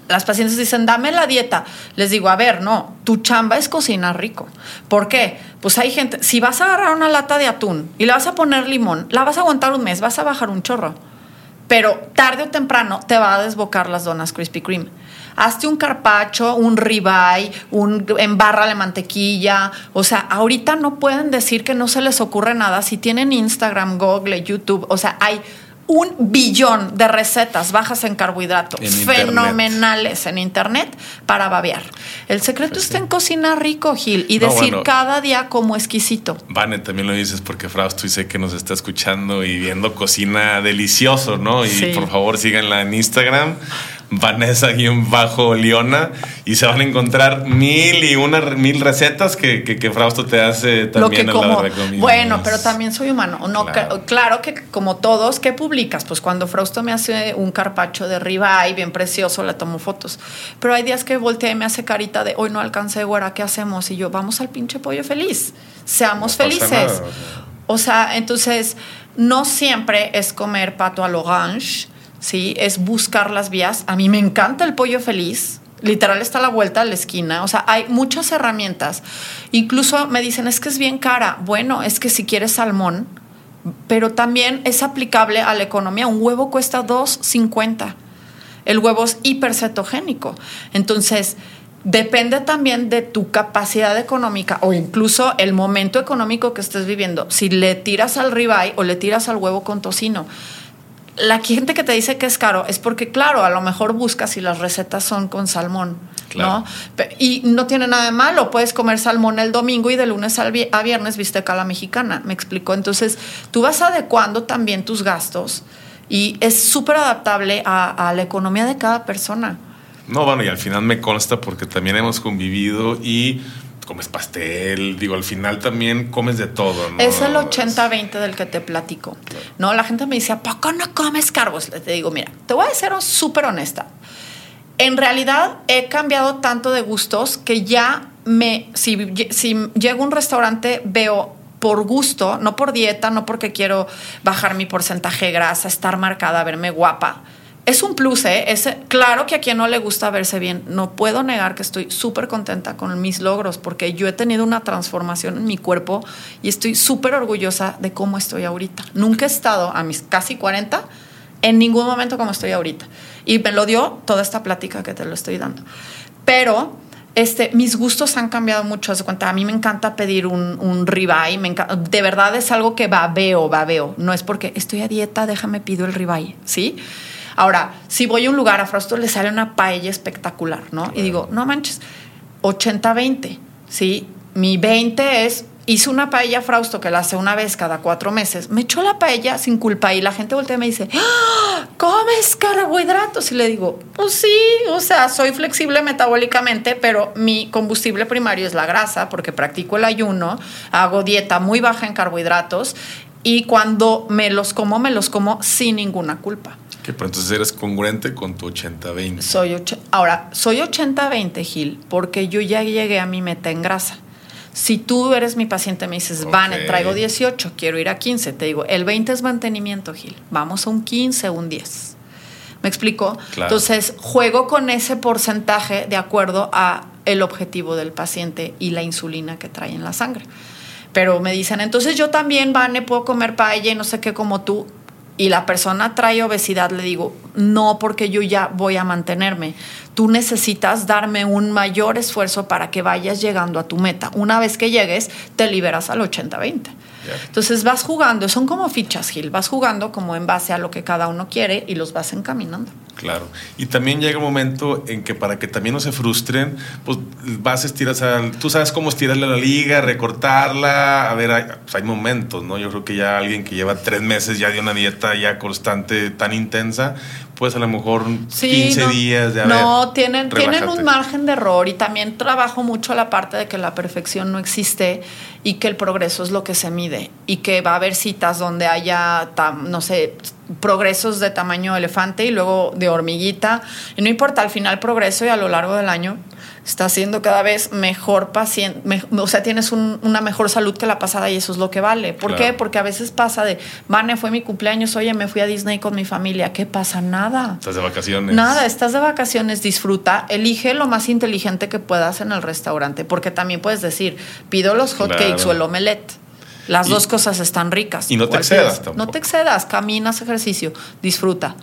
las pacientes dicen, dame la dieta. Les digo, a ver, no, tu chamba es cocinar rico. ¿Por qué? Pues hay gente, si vas a agarrar una lata de atún y le vas a poner limón, la vas a aguantar un mes, vas a bajar un chorro. Pero tarde o temprano te va a desbocar las donas Krispy Kreme. Hazte un carpacho, un ribeye, un embarra de mantequilla. O sea, ahorita no pueden decir que no se les ocurre nada si tienen Instagram, Google, YouTube. O sea, hay un billón de recetas bajas en carbohidratos fenomenales en internet para babear. El secreto pues está en cocinar rico, Gil, y decir cada día como exquisito. Vane, también lo dices porque Frausto y sé que nos está escuchando y viendo cocina delicioso, ¿no? Y por favor síganla en Instagram Vanessa-Leona y se van a encontrar mil y una mil recetas que, que, Frausto te hace también Lo que como, Bueno, pero también soy humano. No, claro. Que, como todos, ¿qué publicas? Pues cuando Frausto me hace un carpacho de ribeye bien precioso, le tomo fotos. Pero hay días que voltea y me hace carita de hoy no alcancé, güera, ¿qué hacemos? Y yo, vamos al pinche pollo feliz. Seamos felices. O sea, entonces, no siempre es comer pato al orange ¿sí? Es buscar las vías. A mí me encanta el pollo feliz. Literal está a la vuelta de la esquina. O sea, hay muchas herramientas. Incluso me dicen, es que es bien cara. Bueno, es que si quieres salmón, pero también es aplicable a la economía. Un huevo cuesta 2.50. El huevo es hipercetogénico. Entonces, depende también de tu capacidad económica o incluso el momento económico que estés viviendo. Si le tiras al ribeye o le tiras al huevo con tocino la gente que te dice que es caro es porque, claro, a lo mejor buscas si las recetas son con salmón, ¿no? Y no tiene nada de malo, puedes comer salmón el domingo y de lunes a viernes viste la mexicana, me explicó. Entonces, tú vas adecuando también tus gastos y es súper adaptable a, a la economía de cada persona. No, bueno, y al final me consta porque también hemos convivido y comes pastel, digo, al final también comes de todo, ¿no? Es el 80-20 del que te platico, ¿no? La gente me dice, ¿a poco no comes carbos? Le digo, mira, te voy a ser súper honesta. En realidad he cambiado tanto de gustos que ya me, si, si llego a un restaurante, veo por gusto, no por dieta, no porque quiero bajar mi porcentaje de grasa, estar marcada, verme guapa, es un plus, ¿eh? Claro que a quien no le gusta verse bien. No puedo negar que estoy súper contenta con mis logros porque yo he tenido una transformación en mi cuerpo y estoy súper orgullosa de cómo estoy ahorita. Nunca he estado a mis casi 40 en ningún momento como estoy ahorita. Y me lo dio toda esta plática que te lo estoy dando. Pero este, mis gustos han cambiado mucho. De cuenta, a mí me encanta pedir un, un ribeye. De verdad es algo que babeo, babeo. No es porque estoy a dieta, déjame pido el ribeye, ¿sí? Ahora, si voy a un lugar, a Frausto le sale una paella espectacular, ¿no? Y digo, no manches, 80-20, ¿sí? Mi 20 es hice una paella Frausto que la hace una vez cada cuatro meses. Me echó la paella sin culpa y la gente voltea y me dice, ¡Ah! ¿comes carbohidratos? Y le digo, pues sí, o sea, soy flexible metabólicamente, pero mi combustible primario es la grasa porque practico el ayuno, hago dieta muy baja en carbohidratos y cuando me los como, me los como sin ninguna culpa. Que pero entonces eres congruente con tu 80-20. Soy ahora, soy 80-20, Gil, porque yo ya llegué a mi meta en grasa. Si tú eres mi paciente, me dices, Vane, traigo 18, quiero ir a 15, te digo, el 20 es mantenimiento, Gil. Vamos a un 15, un 10. ¿Me explico? Entonces, juego con ese porcentaje de acuerdo a el objetivo del paciente y la insulina que trae en la sangre. Pero me dicen, entonces yo también, Vane, puedo comer paella y no sé qué como tú y la persona trae obesidad, le digo, no porque yo ya voy a mantenerme. Tú necesitas darme un mayor esfuerzo para que vayas llegando a tu meta. Una vez que llegues, te liberas al 80-20. Entonces vas jugando, son como fichas, Gil, vas jugando como en base a lo que cada uno quiere y los vas encaminando. Claro. Y también llega un momento en que para que también no se frustren, pues vas a estirar, tú sabes cómo estirarle la liga, recortarla. A ver, hay, pues, hay, momentos, ¿no? Yo creo que ya alguien que lleva tres meses ya de una dieta ya constante, tan intensa, pues a lo mejor 15 días de haber, No, tienen, tienen un margen de error y también trabajo mucho la parte de que la perfección no existe y que el progreso es lo que se mide y que va a haber citas donde haya, no sé, progresos de tamaño elefante y luego de hormiguita. Y no importa, al final progreso y a lo largo del año está siendo cada vez mejor paciente, o sea, tienes una mejor salud que la pasada y eso es lo que vale. ¿Por qué? Porque a veces pasa de, Vane, fue mi cumpleaños, oye, me fui a Disney con mi familia, ¿qué pasa? Nada. Estás de vacaciones. Nada, estás de vacaciones, disfruta, elige lo más inteligente que puedas en el restaurante, porque también puedes decir, pido los hotcakes o el omelette. Las dos cosas están ricas. Y no te excedas tampoco. No te excedas, caminas, ejercicio, disfruta.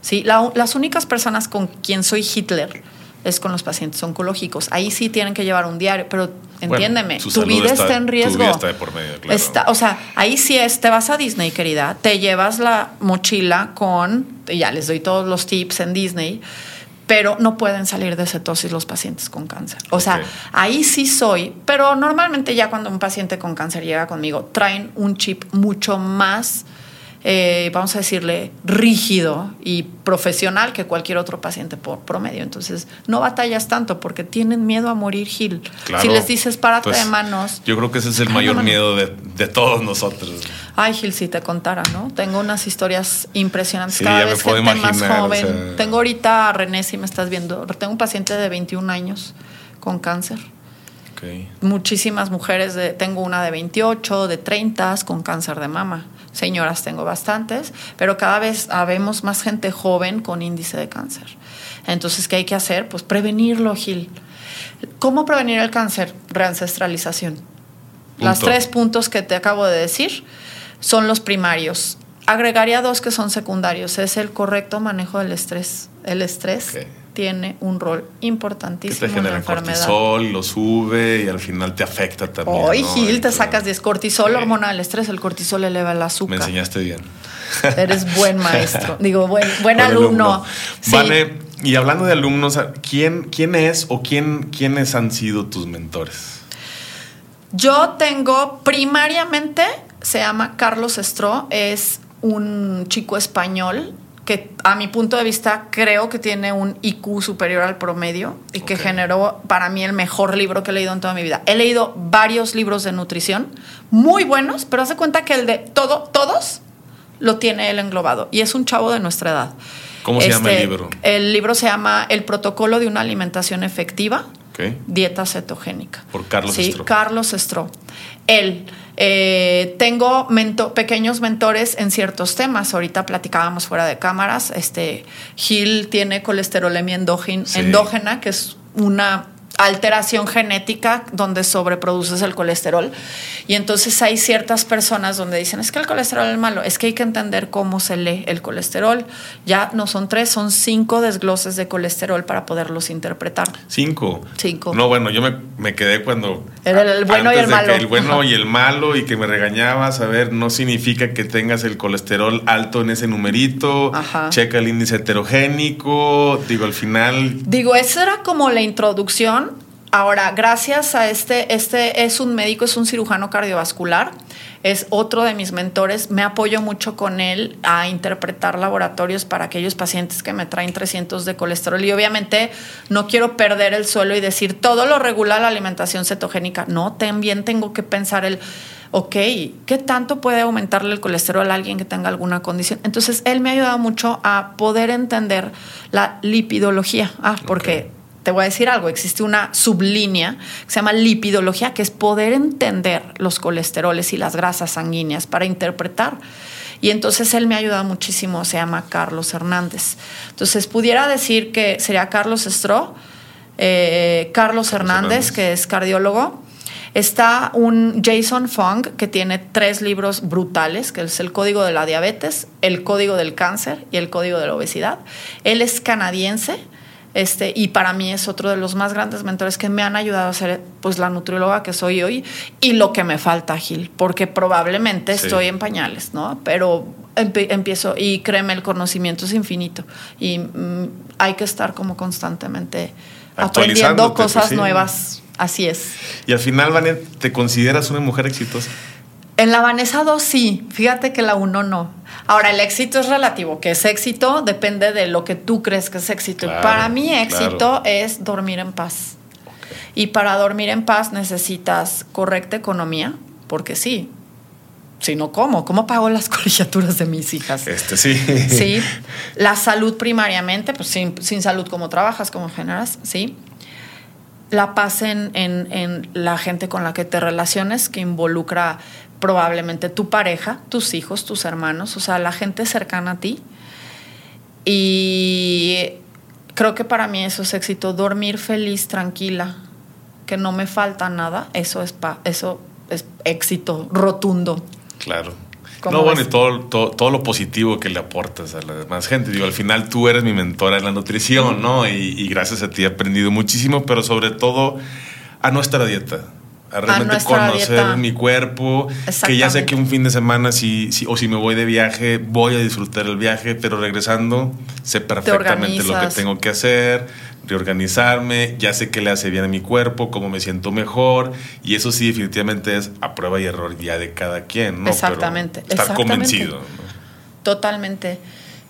¿Sí? las únicas personas con quien soy Hitler es con los pacientes oncológicos. Ahí sí tienen que llevar un diario, pero entiéndeme, tu vida está, en riesgo. Tu vida está de por medio, claro. o sea, ahí sí es, te vas a Disney, querida, te llevas la mochila con, ya les doy todos los tips en Disney, pero no pueden salir de cetosis los pacientes con cáncer. O sea, ahí sí soy, pero normalmente ya cuando un paciente con cáncer llega conmigo, traen un chip mucho más eh, vamos a decirle, rígido y profesional que cualquier otro paciente por promedio. Entonces, no batallas tanto porque tienen miedo a morir, Gil. si les dices, párate pues, de manos. Yo creo que ese es el mayor miedo de, todos nosotros. Ay, Gil, si te contara, ¿no? Tengo unas historias impresionantes. Cada vez gente más joven. Tengo ahorita a René, si me estás viendo, tengo un paciente de 21 años con cáncer. Muchísimas mujeres, de, tengo una de 28, de 30 con cáncer de mama señoras tengo bastantes, pero cada vez habemos más gente joven con índice de cáncer. Entonces, ¿qué hay que hacer? Pues prevenirlo, Gil. ¿Cómo prevenir el cáncer? Reancestralización. Los tres puntos que te acabo de decir son los primarios. Agregaría dos que son secundarios. Es el correcto manejo del estrés. El estrés tiene un rol importantísimo que te en la enfermedad. cortisol, lo sube y al final te afecta también. Hoy, Gil, te sacas 10 cortisol, hormonal, estrés, el cortisol eleva el azúcar. Me enseñaste bien. Eres buen maestro, digo, buen, buen, alumno. Vale, y hablando de alumnos, ¿quién, quién es o quién, quiénes han sido tus mentores? Yo tengo primariamente, se llama Carlos Estro, es un chico español que a mi punto de vista creo que tiene un IQ superior al promedio y que generó para mí el mejor libro que he leído en toda mi vida. He leído varios libros de nutrición, muy buenos, pero hace cuenta que el de todo, todos lo tiene él englobado y es un chavo de nuestra edad. ¿Cómo se llama el este, libro? El libro se llama El protocolo de una alimentación efectiva, dieta cetogénica. Por Carlos sí, Carlos Estro. Él Eh, tengo pequeños mentores en ciertos temas. Ahorita platicábamos fuera de cámaras. Este, Gil tiene colesterolemia endógena, que es una alteración genética donde sobreproduces el colesterol. Y entonces hay ciertas personas donde dicen, es que el colesterol es malo, es que hay que entender cómo se lee el colesterol. Ya no son tres, son cinco desgloses de colesterol para poderlos interpretar. Cinco. Cinco. No, bueno, yo me, quedé cuando... Era el, bueno y el malo. el bueno y el malo y que me regañabas, a ver, no significa que tengas el colesterol alto en ese numerito, checa el índice heterogénico, digo, al final... Digo, esa era como la introducción Ahora, gracias a este, este es un médico, es un cirujano cardiovascular, es otro de mis mentores, me apoyo mucho con él a interpretar laboratorios para aquellos pacientes que me traen 300 de colesterol y obviamente no quiero perder el suelo y decir todo lo regula la alimentación cetogénica, no, también tengo que pensar el ok, ¿qué tanto puede aumentarle el colesterol a alguien que tenga alguna condición? Entonces, él me ha ayudado mucho a poder entender la lipidología. Ah, porque te voy a decir algo, existe una sublínea que se llama lipidología, que es poder entender los colesteroles y las grasas sanguíneas para interpretar. Y entonces él me ha ayudado muchísimo, se llama Carlos Hernández. Entonces pudiera decir que sería Carlos Estro, eh, Carlos Hernández, que es cardiólogo. Está un Jason Fung que tiene tres libros brutales, que es el Código de la Diabetes, el Código del Cáncer y el Código de la Obesidad. Él es canadiense este, y para mí es otro de los más grandes mentores que me han ayudado a ser pues la nutrióloga que soy hoy y lo que me falta, Gil, porque probablemente estoy en pañales, ¿no? Pero empiezo y créeme, el conocimiento es infinito y mm, hay que estar como constantemente aprendiendo pues cosas nuevas. Así es. Y al final, Vanet, ¿te consideras una mujer exitosa? En la Vanessa 2 sí, fíjate que la 1 no. Ahora, el éxito es relativo, que es éxito depende de lo que tú crees que es éxito. para mí éxito es dormir en paz. Y para dormir en paz necesitas correcta economía, porque sí, si no, ¿cómo? ¿Cómo pago las colegiaturas de mis hijas? Este sí. Sí. La salud primariamente, pues sin, sin salud, ¿cómo trabajas? ¿Cómo generas? Sí la paz en, en, la gente con la que te relaciones, que involucra probablemente tu pareja, tus hijos, tus hermanos, o sea, la gente cercana a ti. Y creo que para mí eso es éxito, dormir feliz, tranquila, que no me falta nada, eso es, eso es éxito rotundo. Claro. No, bueno, y todo, todo, lo positivo que le aportas a la demás gente. Digo, al final tú eres mi mentora en la nutrición, ¿no? Y, y gracias a ti he aprendido muchísimo, pero sobre todo a nuestra dieta a realmente conocer mi cuerpo, que ya sé que un fin de semana si, si, o si me voy de viaje voy a disfrutar el viaje, pero regresando sé perfectamente lo que tengo que hacer, reorganizarme, ya sé qué le hace bien a mi cuerpo, cómo me siento mejor y eso sí definitivamente es a prueba y error ya de cada quien, ¿no? Exactamente. estar convencido. Totalmente.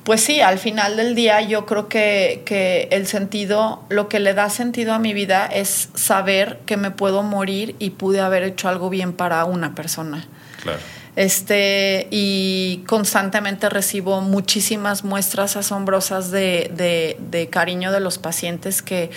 Pues sí, al final del día yo creo que, el sentido, lo que le da sentido a mi vida es saber que me puedo morir y pude haber hecho algo bien para una persona. Claro. Este, y constantemente recibo muchísimas muestras asombrosas de, de cariño de los pacientes que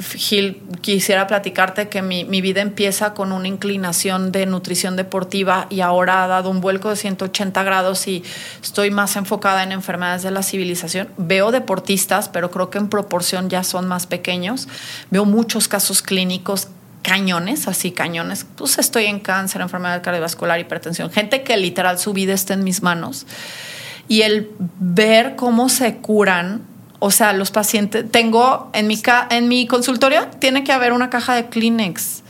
Gil, quisiera platicarte que mi, vida empieza con una inclinación de nutrición deportiva y ahora ha dado un vuelco de 180 grados y estoy más enfocada en enfermedades de la civilización. Veo deportistas, pero creo que en proporción ya son más pequeños. Veo muchos casos clínicos cañones, así cañones. Pues estoy en cáncer, enfermedad cardiovascular, hipertensión. Gente que literal su vida está en mis manos. Y el ver cómo se curan o sea, los pacientes, tengo en mi, en mi consultorio, tiene que haber una caja de Kleenex,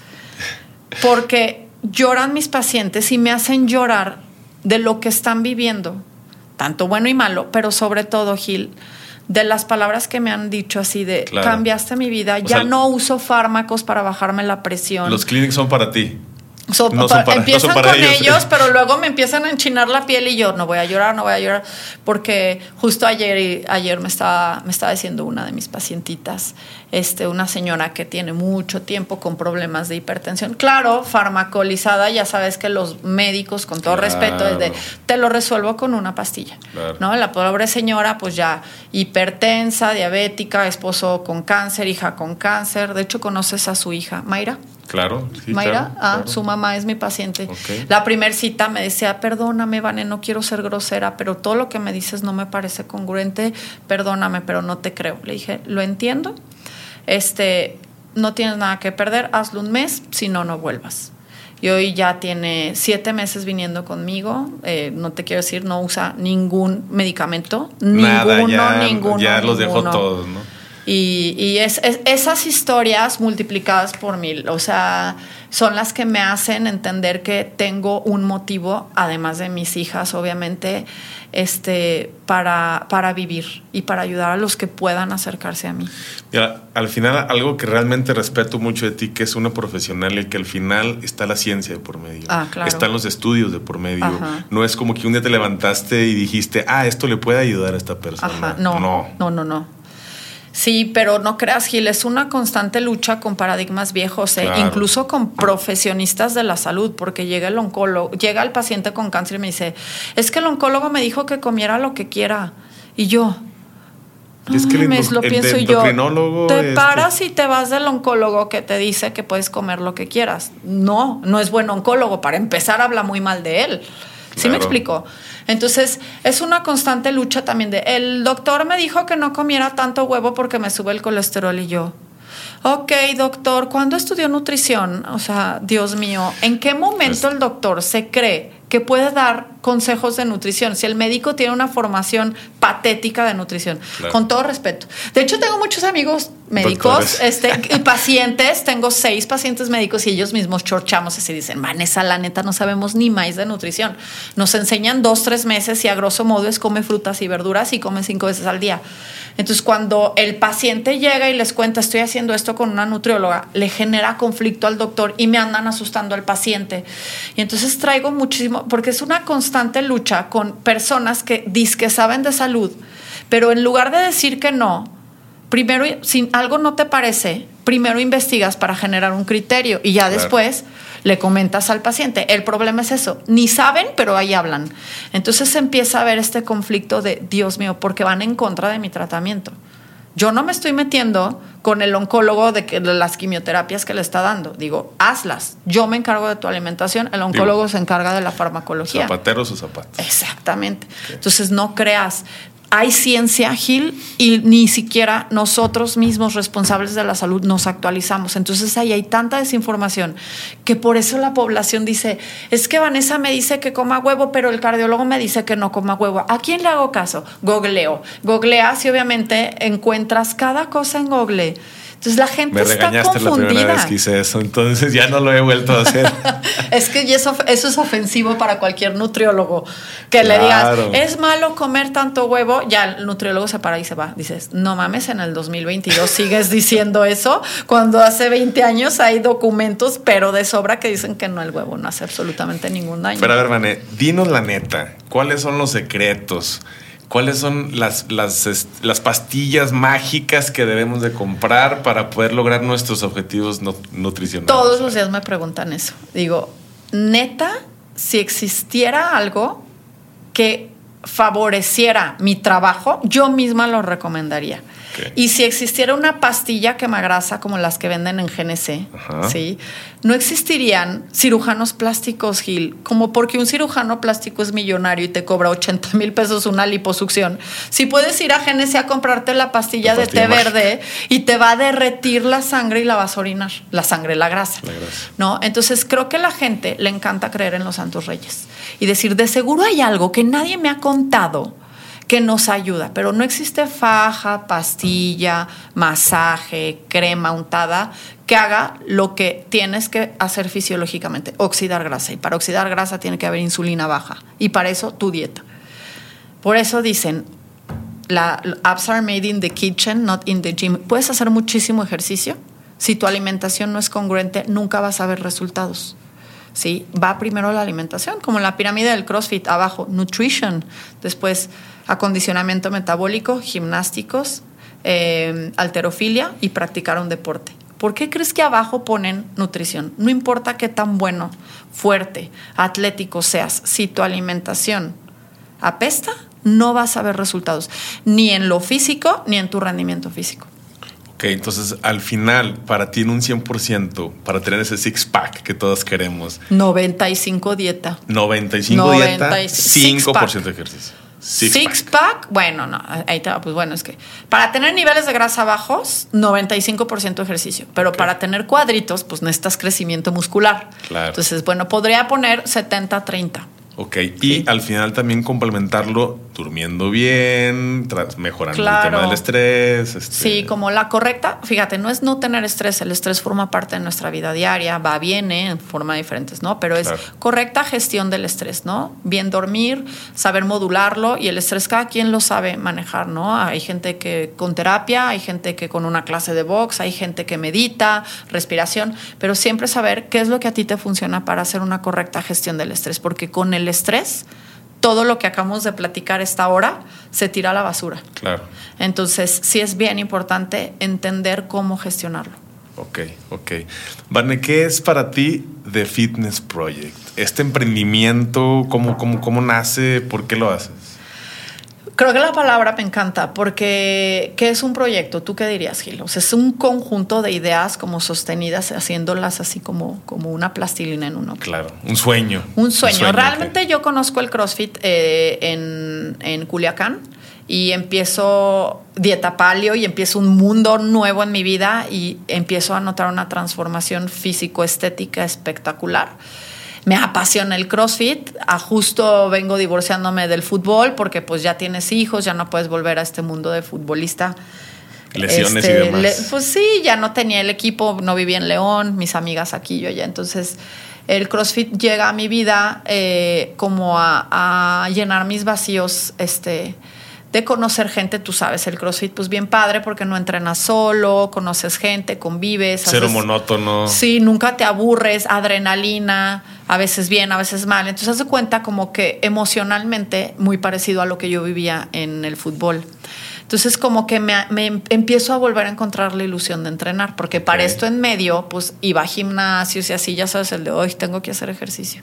porque lloran mis pacientes y me hacen llorar de lo que están viviendo, tanto bueno y malo, pero sobre todo, Gil, de las palabras que me han dicho así de cambiaste mi vida, ya no uso fármacos para bajarme la presión. Los Kleenex son para ti empiezan con ellos, pero luego me empiezan a enchinar la piel y yo no voy a llorar, no voy a llorar, porque justo ayer, ayer me, estaba, me estaba diciendo una de mis pacientitas, este, una señora que tiene mucho tiempo con problemas de hipertensión, claro, farmacolizada, ya sabes que los médicos, con todo respeto, te lo resuelvo con una pastilla, ¿no? La pobre señora, pues ya hipertensa, diabética, esposo con cáncer, hija con cáncer, de hecho conoces a su hija, Mayra. Claro, sí, Mayra, claro, ah, claro. su mamá es mi paciente. La primer cita me decía, perdóname, Vane, no quiero ser grosera, pero todo lo que me dices no me parece congruente, perdóname, pero no te creo. Le dije, lo entiendo, este, no tienes nada que perder, hazlo un mes, si no, no vuelvas. Y hoy ya tiene siete meses viniendo conmigo, eh, no te quiero decir, no usa ningún medicamento, Nada, ninguno, ya, ninguno. ya los dejó ninguno. todos, ¿no? Y, y es, es- esas historias multiplicadas por mil, o sea, son las que me hacen entender que tengo un motivo, además de mis hijas, obviamente, este, para, para vivir y para ayudar a los que puedan acercarse a mí. Mira, al final algo que realmente respeto mucho de ti, que es una profesional y que al final está la ciencia de por medio. Ah, claro. Están los estudios de por medio. Ajá. No es como que un día te levantaste y dijiste, ah, esto le puede ayudar a esta persona. Ajá, no, No. no, no, no. Sí, pero no creas, Gil, es una constante lucha con paradigmas viejos, ¿eh? Claro. incluso con profesionistas de la salud, porque llega el oncólogo, llega el paciente con cáncer y me dice, es que el oncólogo me dijo que comiera lo que quiera. Y yo, no Es que mames, lo el pienso y yo, te este- paras y te vas del oncólogo que te dice que puedes comer lo que quieras. No, no es buen oncólogo. Para empezar, habla muy mal de él. ¿Sí me Claro. explico? Entonces, es una constante lucha también de, el doctor me dijo que no comiera tanto huevo porque me sube el colesterol y yo. Ok, doctor, ¿cuándo estudió nutrición? O sea, Dios mío, ¿en qué momento Pues- el doctor se cree que puede dar consejos de nutrición si el médico tiene una formación patética de nutrición? Claro. Con todo respeto. De hecho, tengo muchos amigos médicos Doctores. este, y pacientes. Tengo seis pacientes médicos y ellos mismos chorchamos así dicen, Vanessa, la neta no sabemos ni más de nutrición. Nos enseñan dos, tres meses y a grosso modo es come frutas y verduras y come cinco veces al día. Entonces, cuando el paciente llega y les cuenta, estoy haciendo esto con una nutrióloga, le genera conflicto al doctor y me andan asustando al paciente. Y entonces traigo muchísimo, porque es una constante lucha con personas que dicen que saben de salud, pero en lugar de decir que no, primero, si algo no te parece, primero investigas para generar un criterio y ya Claro. después le comentas al paciente. El problema es eso, ni saben, pero ahí hablan. Entonces empieza a ver este conflicto de, Dios mío, porque van en contra de mi tratamiento. Yo no me estoy metiendo con el oncólogo de, que, de las quimioterapias que le está dando. Digo, hazlas. Yo me encargo de tu alimentación, el oncólogo se encarga de la farmacología. Zapateros o zapatos. Exactamente. Entonces no creas. Hay ciencia, Gil, y ni siquiera nosotros mismos responsables de la salud nos actualizamos. Entonces ahí hay tanta desinformación que por eso la población dice, es que Vanessa me dice que coma huevo, pero el cardiólogo me dice que no coma huevo. ¿A quién le hago caso? Googleo. Googleas y obviamente encuentras cada cosa en Google. Entonces la gente Me está regañaste la confundida. primera vez que hice eso, entonces ya no lo he vuelto a hacer. Es que eso, eso es ofensivo para cualquier nutriólogo. Que le digas, es malo comer tanto huevo, ya el nutriólogo se para y se va. Dices, no mames, en el 2022 sigues diciendo eso, cuando hace 20 años hay documentos, pero de sobra que dicen que no, el huevo no hace absolutamente ningún daño. Pero a ver, Vané, dinos la neta, ¿cuáles son los secretos? ¿Cuáles son las, las, las pastillas mágicas que debemos de comprar para poder lograr nuestros objetivos nu- nutricionales? Todos los días me preguntan eso. Digo, neta, si existiera algo que favoreciera mi trabajo, yo misma lo recomendaría. Y si existiera una pastilla quemagrasa como las que venden en GNC, Ajá. ¿sí? no existirían cirujanos plásticos, Gil, como porque un cirujano plástico es millonario y te cobra 80 mil pesos una liposucción. Si puedes ir a GNC a comprarte la pastilla La de té mágica. verde y te va a derretir la sangre y la vas a orinar, la sangre, la grasa. La grasa. ¿No? Entonces creo que a la gente le encanta creer en los santos reyes y decir, de seguro hay algo que nadie me ha contado que nos ayuda, pero no existe faja, pastilla, masaje, crema untada que haga lo que tienes que hacer fisiológicamente, oxidar grasa. Y para oxidar grasa tiene que haber insulina baja. Y para eso tu dieta. Por eso dicen, la apps are made in the kitchen, not in the gym. Puedes hacer muchísimo ejercicio. Si tu alimentación no es congruente, nunca vas a ver resultados. ¿Sí? Va primero la alimentación, como en la pirámide del CrossFit, abajo, nutrition, después acondicionamiento metabólico, gimnásticos, eh, alterofilia y practicar un deporte. ¿Por qué crees que abajo ponen nutrición? No importa qué tan bueno, fuerte, atlético seas, si tu alimentación apesta, no vas a ver resultados, ni en lo físico ni en tu rendimiento físico. Ok, entonces al final, para ti en un 100%, para tener ese six-pack que todos queremos. 95 dieta. 95 dieta, 5% de ejercicio. Six, pack. bueno, no, ahí está, pues bueno, es que para tener niveles de grasa bajos, 95% ejercicio, pero para tener cuadritos, pues necesitas crecimiento muscular. Claro. Entonces, bueno, podría poner 70-30. Ok, y al final también complementarlo durmiendo bien, mejorando el tema del estrés. Este... Sí, como la correcta, fíjate, no es no tener estrés, el estrés forma parte de nuestra vida diaria, va, viene en forma diferentes, ¿no? Pero es correcta gestión del estrés, ¿no? Bien dormir, saber modularlo y el estrés cada quien lo sabe manejar, ¿no? Hay gente que con terapia, hay gente que con una clase de box, hay gente que medita, respiración, pero siempre saber qué es lo que a ti te funciona para hacer una correcta gestión del estrés, porque con el estrés todo lo que acabamos de platicar esta hora se tira a la basura. Claro. Entonces, sí es bien importante entender cómo gestionarlo. Ok, ok. Vane, ¿qué es para ti The Fitness Project? Este emprendimiento, ¿cómo, cómo, cómo nace? ¿Por qué lo haces? Creo que la palabra me encanta porque ¿qué es un proyecto? ¿Tú qué dirías, Gil? O sea, es un conjunto de ideas como sostenidas, haciéndolas así como, como una plastilina en uno. Claro, un sueño. Un sueño. Realmente yo conozco el CrossFit eh, en, en Culiacán y empiezo dieta paleo y empiezo un mundo nuevo en mi vida y empiezo a notar una transformación físico-estética espectacular me apasiona el CrossFit. A justo vengo divorciándome del fútbol porque pues ya tienes hijos, ya no puedes volver a este mundo de futbolista. Lesiones y este, demás. pues sí, ya no tenía el equipo, no vivía en León, mis amigas aquí, yo allá. Entonces el CrossFit llega a mi vida eh, como a, a, llenar mis vacíos, este de conocer gente, tú sabes, el CrossFit pues bien padre porque no entrenas solo, conoces gente, convives. Cero monótono. Sí, nunca te aburres, adrenalina, a veces bien, a veces mal. Entonces hace cuenta como que emocionalmente muy parecido a lo que yo vivía en el fútbol. Entonces como que me, empiezo a volver a encontrar la ilusión de entrenar, porque para esto en medio, pues iba a gimnasios y así, ya sabes, el de hoy tengo que hacer ejercicio.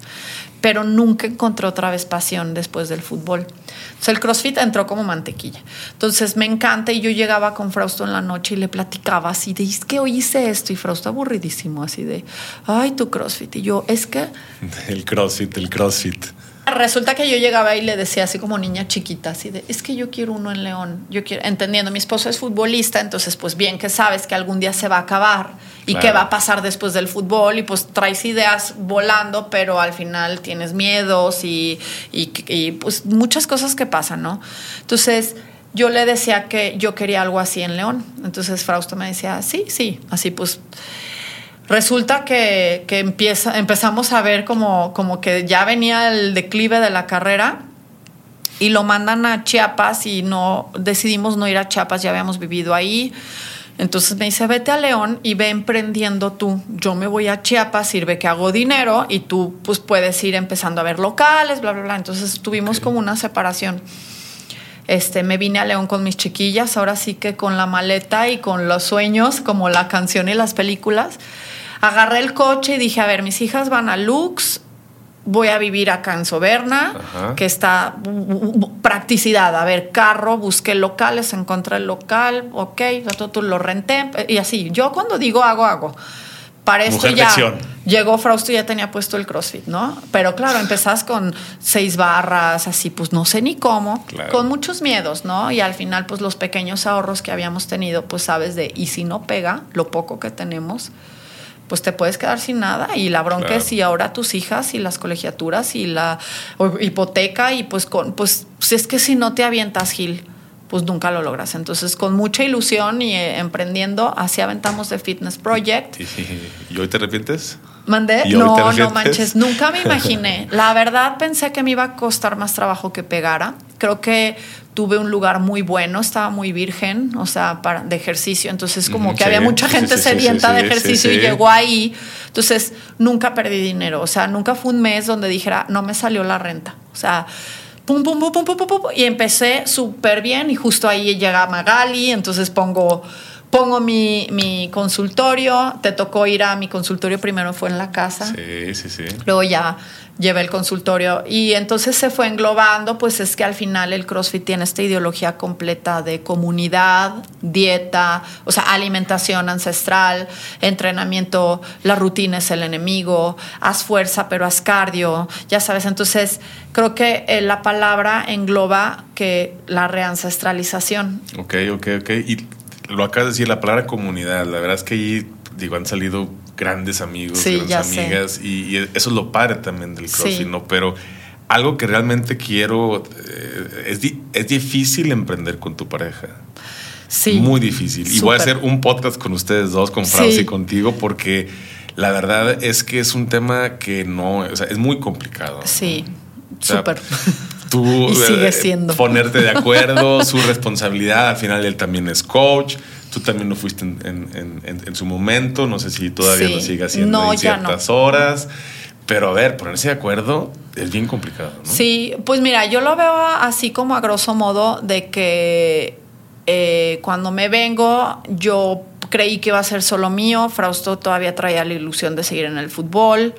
Pero nunca encontré otra vez pasión después del fútbol. Entonces el CrossFit entró como mantequilla. Entonces me encanta y yo llegaba con Frausto en la noche y le platicaba así de, es que hoy hice esto y Frausto aburridísimo, así de, ay, tu CrossFit. Y yo, es que... El CrossFit, el CrossFit. Resulta que yo llegaba y le decía así como niña chiquita, así de, es que yo quiero uno en León, yo quiero, entendiendo, mi esposo es futbolista, entonces pues bien que sabes que algún día se va a acabar y qué va a pasar después del fútbol y pues traes ideas volando, pero al final tienes miedos y, y pues muchas cosas que pasan, ¿no? Entonces yo le decía que yo quería algo así en León, entonces Frausto me decía, sí, sí, así pues Resulta que, empieza, empezamos a ver como, como que ya venía el declive de la carrera y lo mandan a Chiapas y no decidimos no ir a Chiapas, ya habíamos vivido ahí. Entonces me dice, vete a León y ve emprendiendo tú. Yo me voy a Chiapas, sirve que hago dinero y tú pues puedes ir empezando a ver locales, bla, bla, bla. Entonces tuvimos como una separación. Este, me vine a León con mis chiquillas, ahora sí que con la maleta y con los sueños, como la canción y las películas agarré el coche y dije, a ver, mis hijas van a Lux, voy a vivir acá en Soberna, que está practicidad. A ver, carro, busqué locales, encontré el local, ok, todo lo renté y así. Yo cuando digo hago, hago. Para esto ya llegó Frausto y ya tenía puesto el CrossFit, ¿no? Pero claro, empezás con seis barras, así, pues no sé ni cómo, con muchos miedos, ¿no? Y al final, pues los pequeños ahorros que habíamos tenido, pues sabes de, y si no pega, lo poco que tenemos, pues te puedes quedar sin nada y la bronca es si ahora tus hijas y las colegiaturas y la hipoteca y pues con pues, pues es que si no te avientas Gil pues nunca lo logras. Entonces, con mucha ilusión y eh, emprendiendo, así aventamos The Fitness Project. ¿Y, hoy te arrepientes? ¿Mandé? No, no manches, nunca me imaginé. La verdad pensé que me iba a costar más trabajo que pegara. Creo que tuve un lugar muy bueno, estaba muy virgen, o sea, para, de ejercicio, entonces como que había mucha gente sedienta de ejercicio y llegó ahí, entonces nunca perdí dinero, o sea, nunca fue un mes donde dijera, no me salió la renta, o sea, pum, pum, pum, pum, pum, pum, pum y empecé súper bien y justo ahí llega Magali, entonces pongo pongo mi, mi consultorio, te tocó ir a mi consultorio, primero fue en la casa. Sí, sí, sí. Luego ya llevé el consultorio y entonces se fue englobando, pues es que al final el CrossFit tiene esta ideología completa de comunidad, dieta, o sea, alimentación ancestral, entrenamiento, la rutina es el enemigo, haz fuerza pero haz cardio, ya sabes, entonces creo que eh, la palabra engloba que la reancestralización. Ok, ok, ok. Y lo acabas de decir, la palabra comunidad, la verdad es que ahí, digo, han salido grandes amigos, grandes amigas, y, eso es lo padre también del CrossFit, ¿no? Pero algo que realmente quiero, eh, es, es difícil emprender con tu pareja. Sí. Muy difícil. Y voy a hacer un podcast con ustedes dos, con Francis y contigo, porque la verdad es que es un tema que no, o sea, es muy complicado. Sí, súper. Tú sigue eh, siendo. ponerte de acuerdo, su responsabilidad, al final él también es coach. Tú también lo fuiste en, su momento, no sé si todavía lo sigue haciendo en ciertas horas. Pero a ver, ponerse de acuerdo es bien complicado. ¿no? Sí, pues mira, yo lo veo así como a grosso modo de que eh, cuando me vengo yo creí que iba a ser solo mío, Frausto todavía traía la ilusión de seguir en el fútbol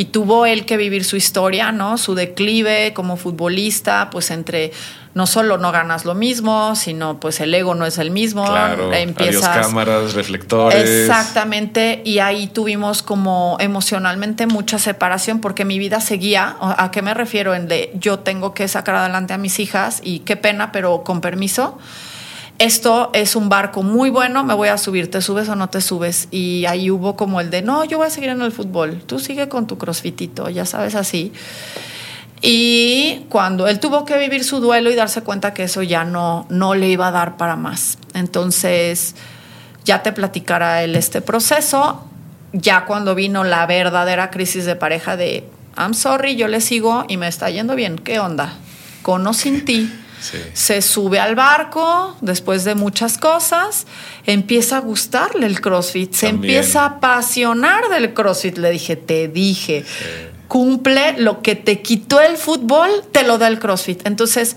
y tuvo él que vivir su historia, ¿no? Su declive como futbolista, pues entre no solo no ganas lo mismo, sino pues el ego no es el mismo. Claro, empiezas cámaras, reflectores. Exactamente, y ahí tuvimos como emocionalmente mucha separación porque mi vida seguía. ¿A qué me refiero? En de yo tengo que sacar adelante a mis hijas y qué pena, pero con permiso esto es un barco muy bueno, me voy a subir, ¿te subes o no te subes? Y ahí hubo como el de, no, yo voy a seguir en el fútbol, tú sigue con tu crossfitito, ya sabes así. Y cuando él tuvo que vivir su duelo y darse cuenta que eso ya no, no le iba a dar para más. Entonces, ya te platicará él este proceso. Ya cuando vino la verdadera crisis de pareja de, I'm sorry, yo le sigo y me está yendo bien, ¿qué onda? Con o sin ti se sube al barco después de muchas cosas, empieza a gustarle el CrossFit, se empieza a apasionar del CrossFit. Le dije, te dije, cumple lo que te quitó el fútbol, te lo da el CrossFit. Entonces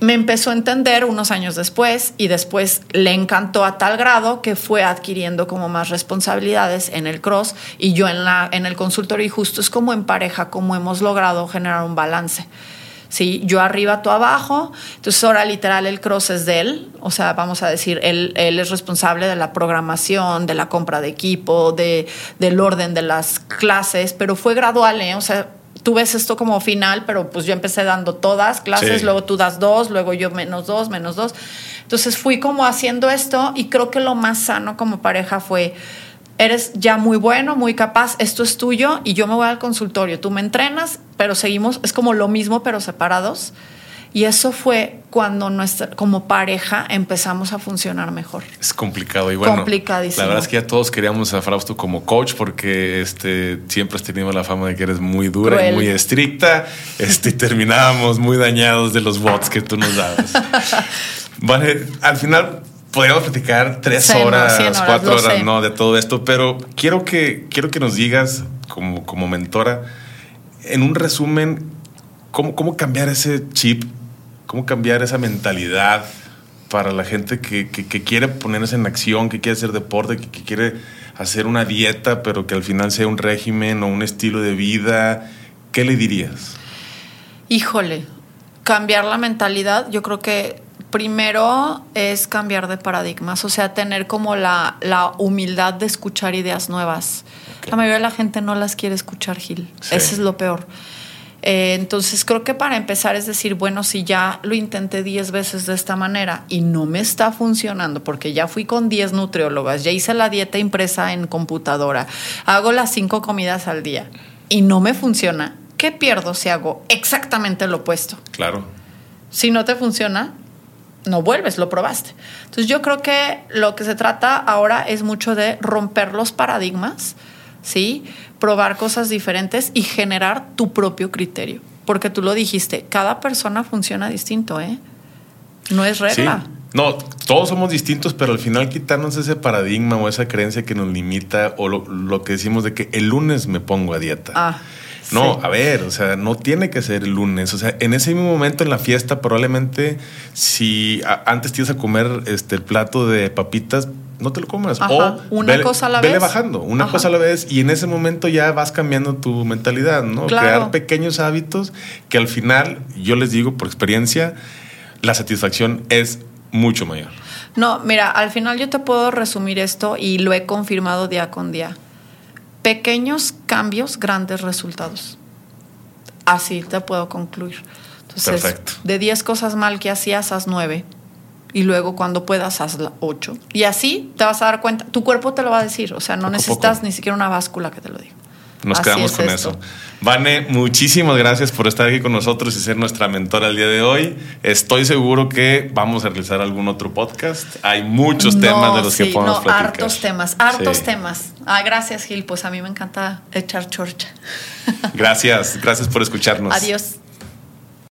me empezó a entender unos años después y después le encantó a tal grado que fue adquiriendo como más responsabilidades en el cross y yo en, la, en el consultorio y justo es como en pareja, como hemos logrado generar un balance. ¿Sí? Yo arriba, tú abajo. Entonces ahora literal el cross es de él, o sea, vamos a decir, él, él es responsable de la programación, de la compra de equipo, de, del orden de las clases, pero fue gradual, ¿eh? O sea, tú ves esto como final, pero pues yo empecé dando todas clases, luego tú das dos, luego yo menos dos, menos dos. Entonces fui como haciendo esto y creo que lo más sano como pareja fue eres ya muy bueno, muy capaz, esto es tuyo y yo me voy al consultorio, tú me entrenas, pero seguimos, es como lo mismo pero separados. Y eso fue cuando nuestra, como pareja empezamos a funcionar mejor. Es complicado y bueno. Complicadísimo. La verdad es que ya todos queríamos a Frausto como coach porque este, siempre has tenido la fama de que eres muy dura y muy estricta. Este, y terminábamos muy dañados de los bots que tú nos dabas. vale, al final podríamos platicar tres horas, cuatro horas, ¿no? De todo esto, pero quiero que, quiero que nos digas, como, como mentora, en un resumen, cómo, cómo cambiar ese chip, cómo cambiar esa mentalidad para la gente que, quiere ponerse en acción, que quiere hacer deporte, que, que quiere hacer una dieta, pero que al final sea un régimen o un estilo de vida. ¿Qué le dirías? Híjole, cambiar la mentalidad, yo creo que primero es cambiar de paradigmas, o sea, tener como la, humildad de escuchar ideas nuevas. La mayoría de la gente no las quiere escuchar, Gil. Eso es lo peor. Eh, entonces creo que para empezar es decir, bueno, si ya lo intenté 10 veces de esta manera y no me está funcionando, porque ya fui con 10 nutriólogas, ya hice la dieta impresa en computadora, hago las 5 comidas al día y no me funciona, ¿qué pierdo si hago exactamente lo opuesto? Claro. Si no te funciona, no vuelves, lo probaste. Entonces yo creo que lo que se trata ahora es mucho de romper los paradigmas, ¿sí? Probar cosas diferentes y generar tu propio criterio. Porque tú lo dijiste, cada persona funciona distinto, ¿eh? No es regla. No, todos somos distintos, pero al final quitarnos ese paradigma o esa creencia que nos limita o lo, que decimos de que el lunes me pongo a dieta. Ah No, Sí. a ver, o sea, no tiene que ser el lunes. O sea, en ese mismo momento en la fiesta, probablemente si antes te ibas a comer este el plato de papitas, no te lo comas. Ajá, O una vele- cosa a la vele vez. bajando, una Ajá. cosa a la vez. Y en ese momento ya vas cambiando tu mentalidad, ¿no? Claro. Crear pequeños hábitos que al final, yo les digo por experiencia, la satisfacción es mucho mayor. No, mira, al final yo te puedo resumir esto y lo he confirmado día con día. Pequeños cambios, grandes resultados. Así te puedo concluir. Entonces, Perfecto. de 10 cosas mal que hacías, haz 9. Y luego cuando puedas, haz 8. Y así te vas a dar cuenta. Tu cuerpo te lo va a decir. O sea, no Poco necesitas poco. ni siquiera una báscula que te lo diga. Nos Así quedamos es con esto. eso. Vane, muchísimas gracias por estar aquí con nosotros y ser nuestra mentora el día de hoy. Estoy seguro que vamos a realizar algún otro podcast. Hay muchos No, temas de los que podemos no, platicar. hartos temas, hartos Sí. temas. Ah, gracias, Gil. Pues a mí me encanta echar chorcha. Gracias, gracias por escucharnos. Adiós.